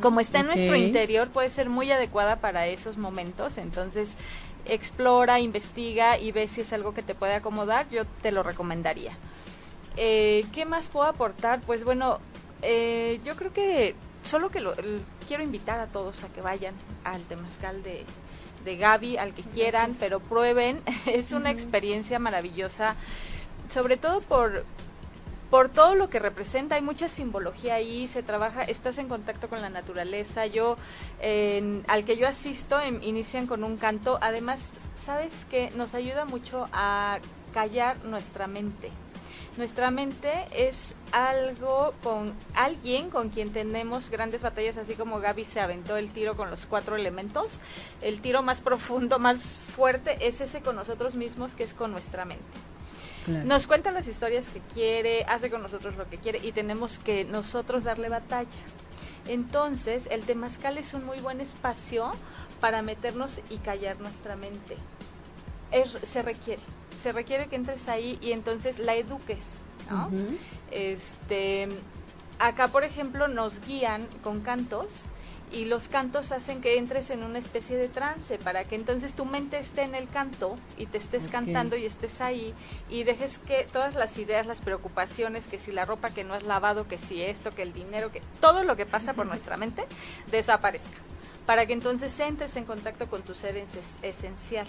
Como está en nuestro interior, puede ser muy adecuada para esos momentos. Entonces, explora, investiga y ve si es algo que te puede acomodar. Yo te lo recomendaría. Eh, ¿Qué más puedo aportar? Pues bueno, eh, yo creo que solo que lo, el- quiero invitar a todos a que vayan al temazcal de, de Gaby, al que quieran, Gracias. pero prueben. es una experiencia maravillosa, sobre todo por por todo lo que representa, hay mucha simbología ahí, se trabaja, estás en contacto con la naturaleza, yo, en- al que yo asisto, em- inician con un canto, además, ¿sabes que Nos ayuda mucho a callar nuestra mente. Nuestra mente es algo con alguien con quien tenemos grandes batallas, así como Gaby se aventó el tiro con los cuatro elementos. El tiro más profundo, más fuerte, es ese con nosotros mismos, que es con nuestra mente. Claro. Nos cuenta las historias que quiere, hace con nosotros lo que quiere y tenemos que nosotros darle batalla. Entonces, el temazcal es un muy buen espacio para meternos y callar nuestra mente. Es- se requiere, se requiere que entres ahí y entonces la eduques, ¿no? Este, acá, por ejemplo, nos guían con cantos y los cantos hacen que entres en una especie de trance para que entonces tu mente esté en el canto y te estés cantando y estés ahí y dejes que todas las ideas, las preocupaciones, que si la ropa que no has lavado, que si esto, que el dinero, que todo lo que pasa por nuestra mente desaparezca para que entonces entres en contacto con tu ser esencial.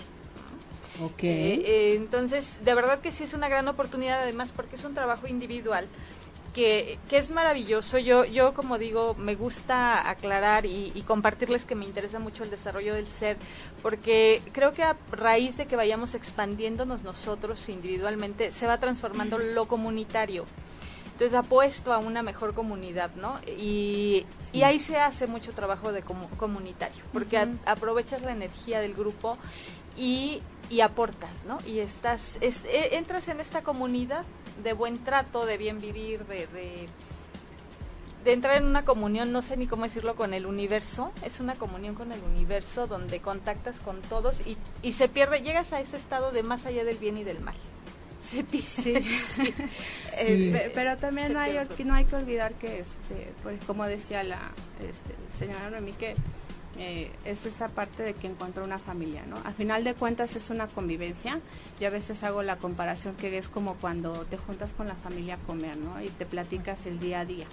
Ok. Eh, eh, entonces, de verdad que sí es una gran oportunidad, además, porque es un trabajo individual que, que es maravilloso. Yo, yo, como digo, me gusta aclarar y, y compartirles que me interesa mucho el desarrollo del ser, porque creo que a raíz de que vayamos expandiéndonos nosotros individualmente, se va transformando lo comunitario. Entonces apuesto a una mejor comunidad, ¿no? Y, Sí. y ahí se hace mucho trabajo de comu- comunitario, porque a- Ujú. aprovechas la energía del grupo y, y aportas, ¿no? Y estás, es- e- entras en esta comunidad de buen trato, de bien vivir, de, de, de entrar en una comunión, no sé ni cómo decirlo, con el universo. Es una comunión con el universo donde contactas con todos y, y se pierde, llegas a ese estado de más allá del bien y del mal. Se pierde. sí. Sí. Pe- pero también no hay, no hay que olvidar que, este, pues, como decía la este, señora Noemí, que eh, es esa parte de que encontró una familia, ¿no? Al final de cuentas es una convivencia. Yo a veces hago la comparación que es como cuando te juntas con la familia a comer, ¿no? Y te platicas el día a día.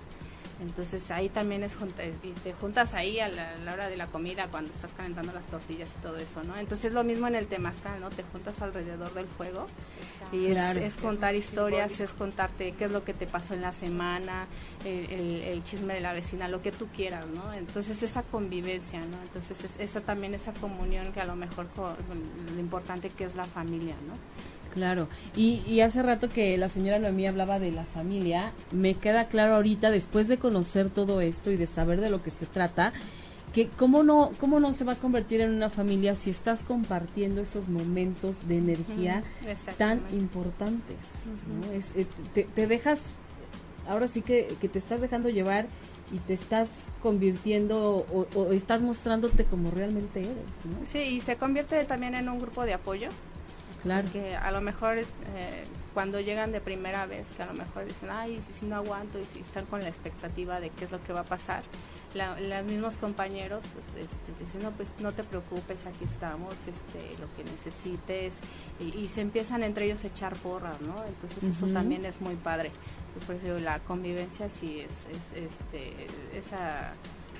Entonces ahí también es junta, y te juntas ahí a la, la hora de la comida cuando estás calentando las tortillas y todo eso, ¿no? Entonces lo mismo en el temazcal, ¿no? Te juntas alrededor del fuego y es, Claro. es contar historias, es contarte qué es lo que te pasó en la semana, el, el- el chisme de la vecina, lo que tú quieras, ¿no? Entonces esa convivencia, ¿no? Entonces es, esa también esa comunión que a lo mejor con lo importante que es la familia, ¿no? Claro, y, y hace rato que la señora Noemí hablaba de la familia, me queda claro ahorita, después de conocer todo esto y de saber de lo que se trata, que cómo no, cómo no se va a convertir en una familia si estás compartiendo esos momentos de energía tan importantes. ¿no? Es, eh, te, te dejas, ahora sí que, que te estás dejando llevar y te estás convirtiendo o, o estás mostrándote como realmente eres, ¿no? Sí, y se convierte también en un grupo de apoyo. Claro. Que a lo mejor eh, cuando llegan de primera vez, que a lo mejor dicen, ay, si, si no aguanto, y si están con la expectativa de qué es lo que va a pasar, la, los mismos compañeros pues, este, dicen, no, pues no te preocupes, aquí estamos, este, lo que necesites, y, y se empiezan entre ellos a echar porras, ¿no? Entonces eso también es muy padre. Por eso la convivencia sí es, es este, esa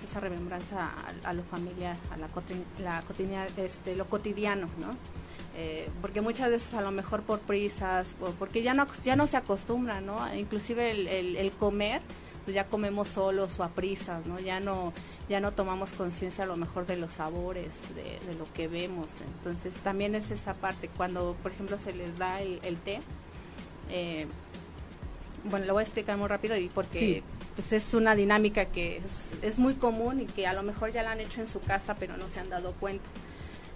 esa remembranza a, a lo familiar, a la, la este, lo cotidiano, ¿no? Eh, porque muchas veces a lo mejor por prisas, o porque ya no, ya no se acostumbra, ¿no? Inclusive el, el- el comer, pues ya comemos solos o a prisas, ¿no? Ya no, ya no tomamos conciencia a lo mejor de los sabores, de, de lo que vemos. Entonces también es esa parte, cuando por ejemplo se les da el, el té, eh, bueno, lo voy a explicar muy rápido y porque Sí. pues es una dinámica que es, es muy común y que a lo mejor ya la han hecho en su casa pero no se han dado cuenta.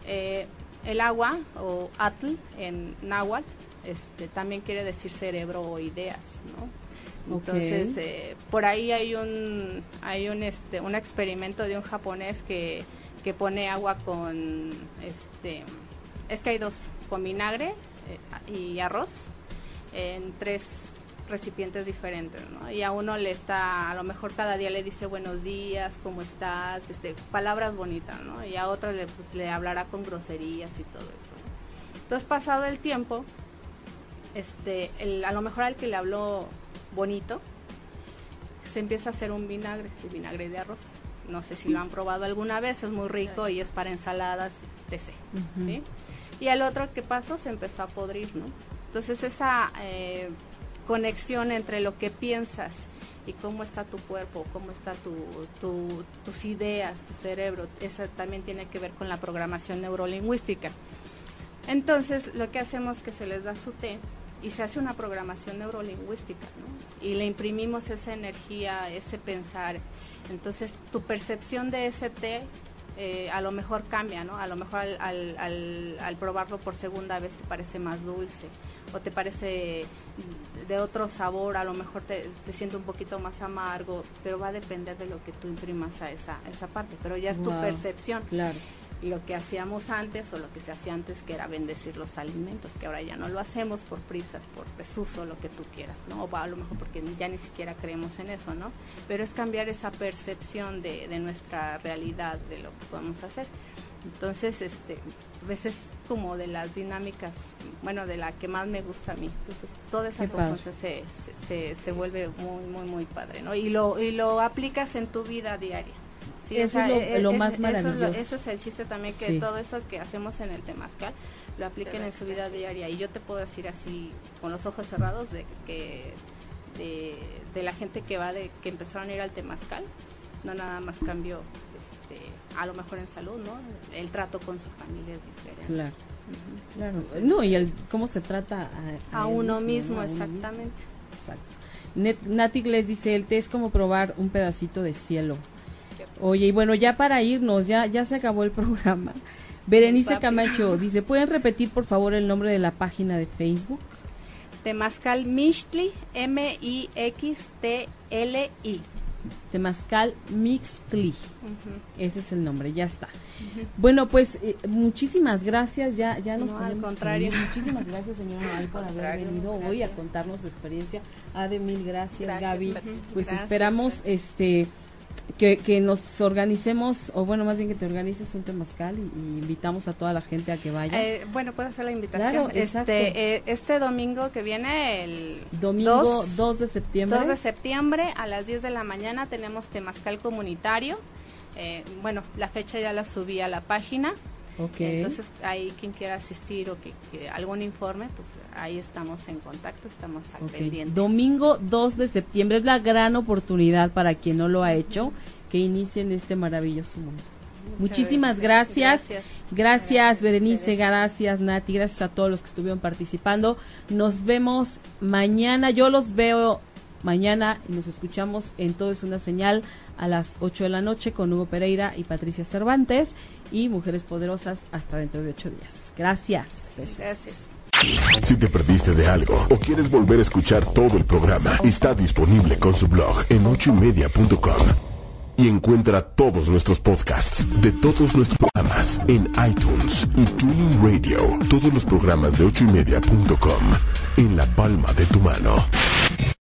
Eh, el agua o atl en náhuatl este, también quiere decir cerebro o ideas, ¿no? Entonces, eh, por ahí hay un, hay un, este, un experimento de un japonés que, que pone agua con, este, es que hay dos, con vinagre eh, y arroz en tres recipientes diferentes, ¿no? Y a uno le está, a lo mejor cada día le dice buenos días, ¿cómo estás? Este, palabras bonitas, ¿no? Y a otro le, pues, le hablará con groserías y todo eso. ¿no? Entonces, pasado el tiempo, este, el- a lo mejor al que le habló bonito, se empieza a hacer un vinagre, el vinagre de arroz. No sé si lo han probado alguna vez, es muy rico y es para ensaladas, etc. Ujú. ¿sí? Y al otro que pasó se empezó a podrir, ¿no? Entonces esa eh, conexión entre lo que piensas y cómo está tu cuerpo, cómo está tu, tu- tus ideas, tu cerebro, eso también tiene que ver con la programación neurolingüística. Entonces, lo que hacemos es que se les da su té y se hace una programación neurolingüística, ¿no? Y le imprimimos esa energía, ese pensar. Entonces, tu percepción de ese té eh, a lo mejor cambia, ¿no? A lo mejor al probarlo por segunda vez te parece más dulce o te parece de otro sabor, a lo mejor te, te siente un poquito más amargo, pero va a depender de lo que tú imprimas a esa, a esa parte, pero ya es tu Wow. percepción Claro. lo que hacíamos antes o lo que se hacía antes que era bendecir los alimentos, que ahora ya no lo hacemos por prisas, por desuso, lo que tú quieras, ¿no? O a lo mejor porque ya ni siquiera creemos en eso, ¿no? Pero es cambiar esa percepción de, de nuestra realidad, de lo que podemos hacer. Entonces, este, pues es como de las dinámicas, bueno, de la que más me gusta a mí. Entonces, toda esa cosa se, se, se, se vuelve muy, muy, muy padre, ¿no? Y lo, y lo aplicas en tu vida diaria. Sí, Eso es lo- lo más eso es lo- maravilloso. Eso es el chiste también, que Sí. todo eso que hacemos en el Temazcal lo apliquen en su vida diaria. Y yo te puedo decir así, con los ojos cerrados, de que de, de la gente que va, de que empezaron a ir al Temazcal, no nada más cambió, a lo mejor en salud, ¿no? El trato con su familia es diferente. Claro. Claro. No, y el cómo se trata a, uno ¿no? mismo, A uno exactamente. Exacto. Net, Nati les dice, el té es como probar un pedacito de cielo. Oye, y bueno, ya para irnos, ya, ya se acabó el programa. Berenice Papi. Camacho dice, ¿pueden repetir por favor el nombre de la página de Facebook? Temazcal Mixtli, M-I-X-T-L-I. Temazcal Mixtli. Ujú. Ese es el nombre, ya está. Bueno, pues eh, muchísimas gracias, ya, ya nos No, al tenemos que contrario. Muchísimas gracias, señora Noel, por haber venido hoy a contarnos su experiencia. A de mil gracias, Gracias, Gaby. Pues Gracias. esperamos este que, que nos organicemos, o bueno, más bien que te organices un temazcal y, y invitamos a toda la gente a que vaya. Eh, bueno, puedo hacer la invitación. Claro, este, eh, este domingo que viene, el Domingo 2, 2 de septiembre. 2 de septiembre a las 10 de la mañana tenemos temazcal comunitario. Eh, bueno, la fecha ya la subí a la página. Ok. Entonces, ahí quien quiera asistir o que, que algún informe, pues ahí estamos en contacto, estamos al pendiente. Domingo 2 de septiembre es la gran oportunidad para quien no lo ha hecho que inicien este maravilloso mundo. Muchísimas gracias. Gracias. Gracias, Berenice, gracias Nati, gracias a todos los que estuvieron participando. Nos vemos mañana, yo los veo mañana y nos escuchamos en Todo es una señal a las 8 de la noche con Hugo Pereira y Patricia Cervantes y Mujeres Poderosas hasta dentro de 8 días. Gracias. Besos. Gracias. Si te perdiste de algo o quieres volver a escuchar todo el programa, está disponible con su blog en ochoymedia.com. Y encuentra todos nuestros podcasts de todos nuestros programas en iTunes y Tuning Radio. Todos los programas de ochoymedia.com en la palma de tu mano.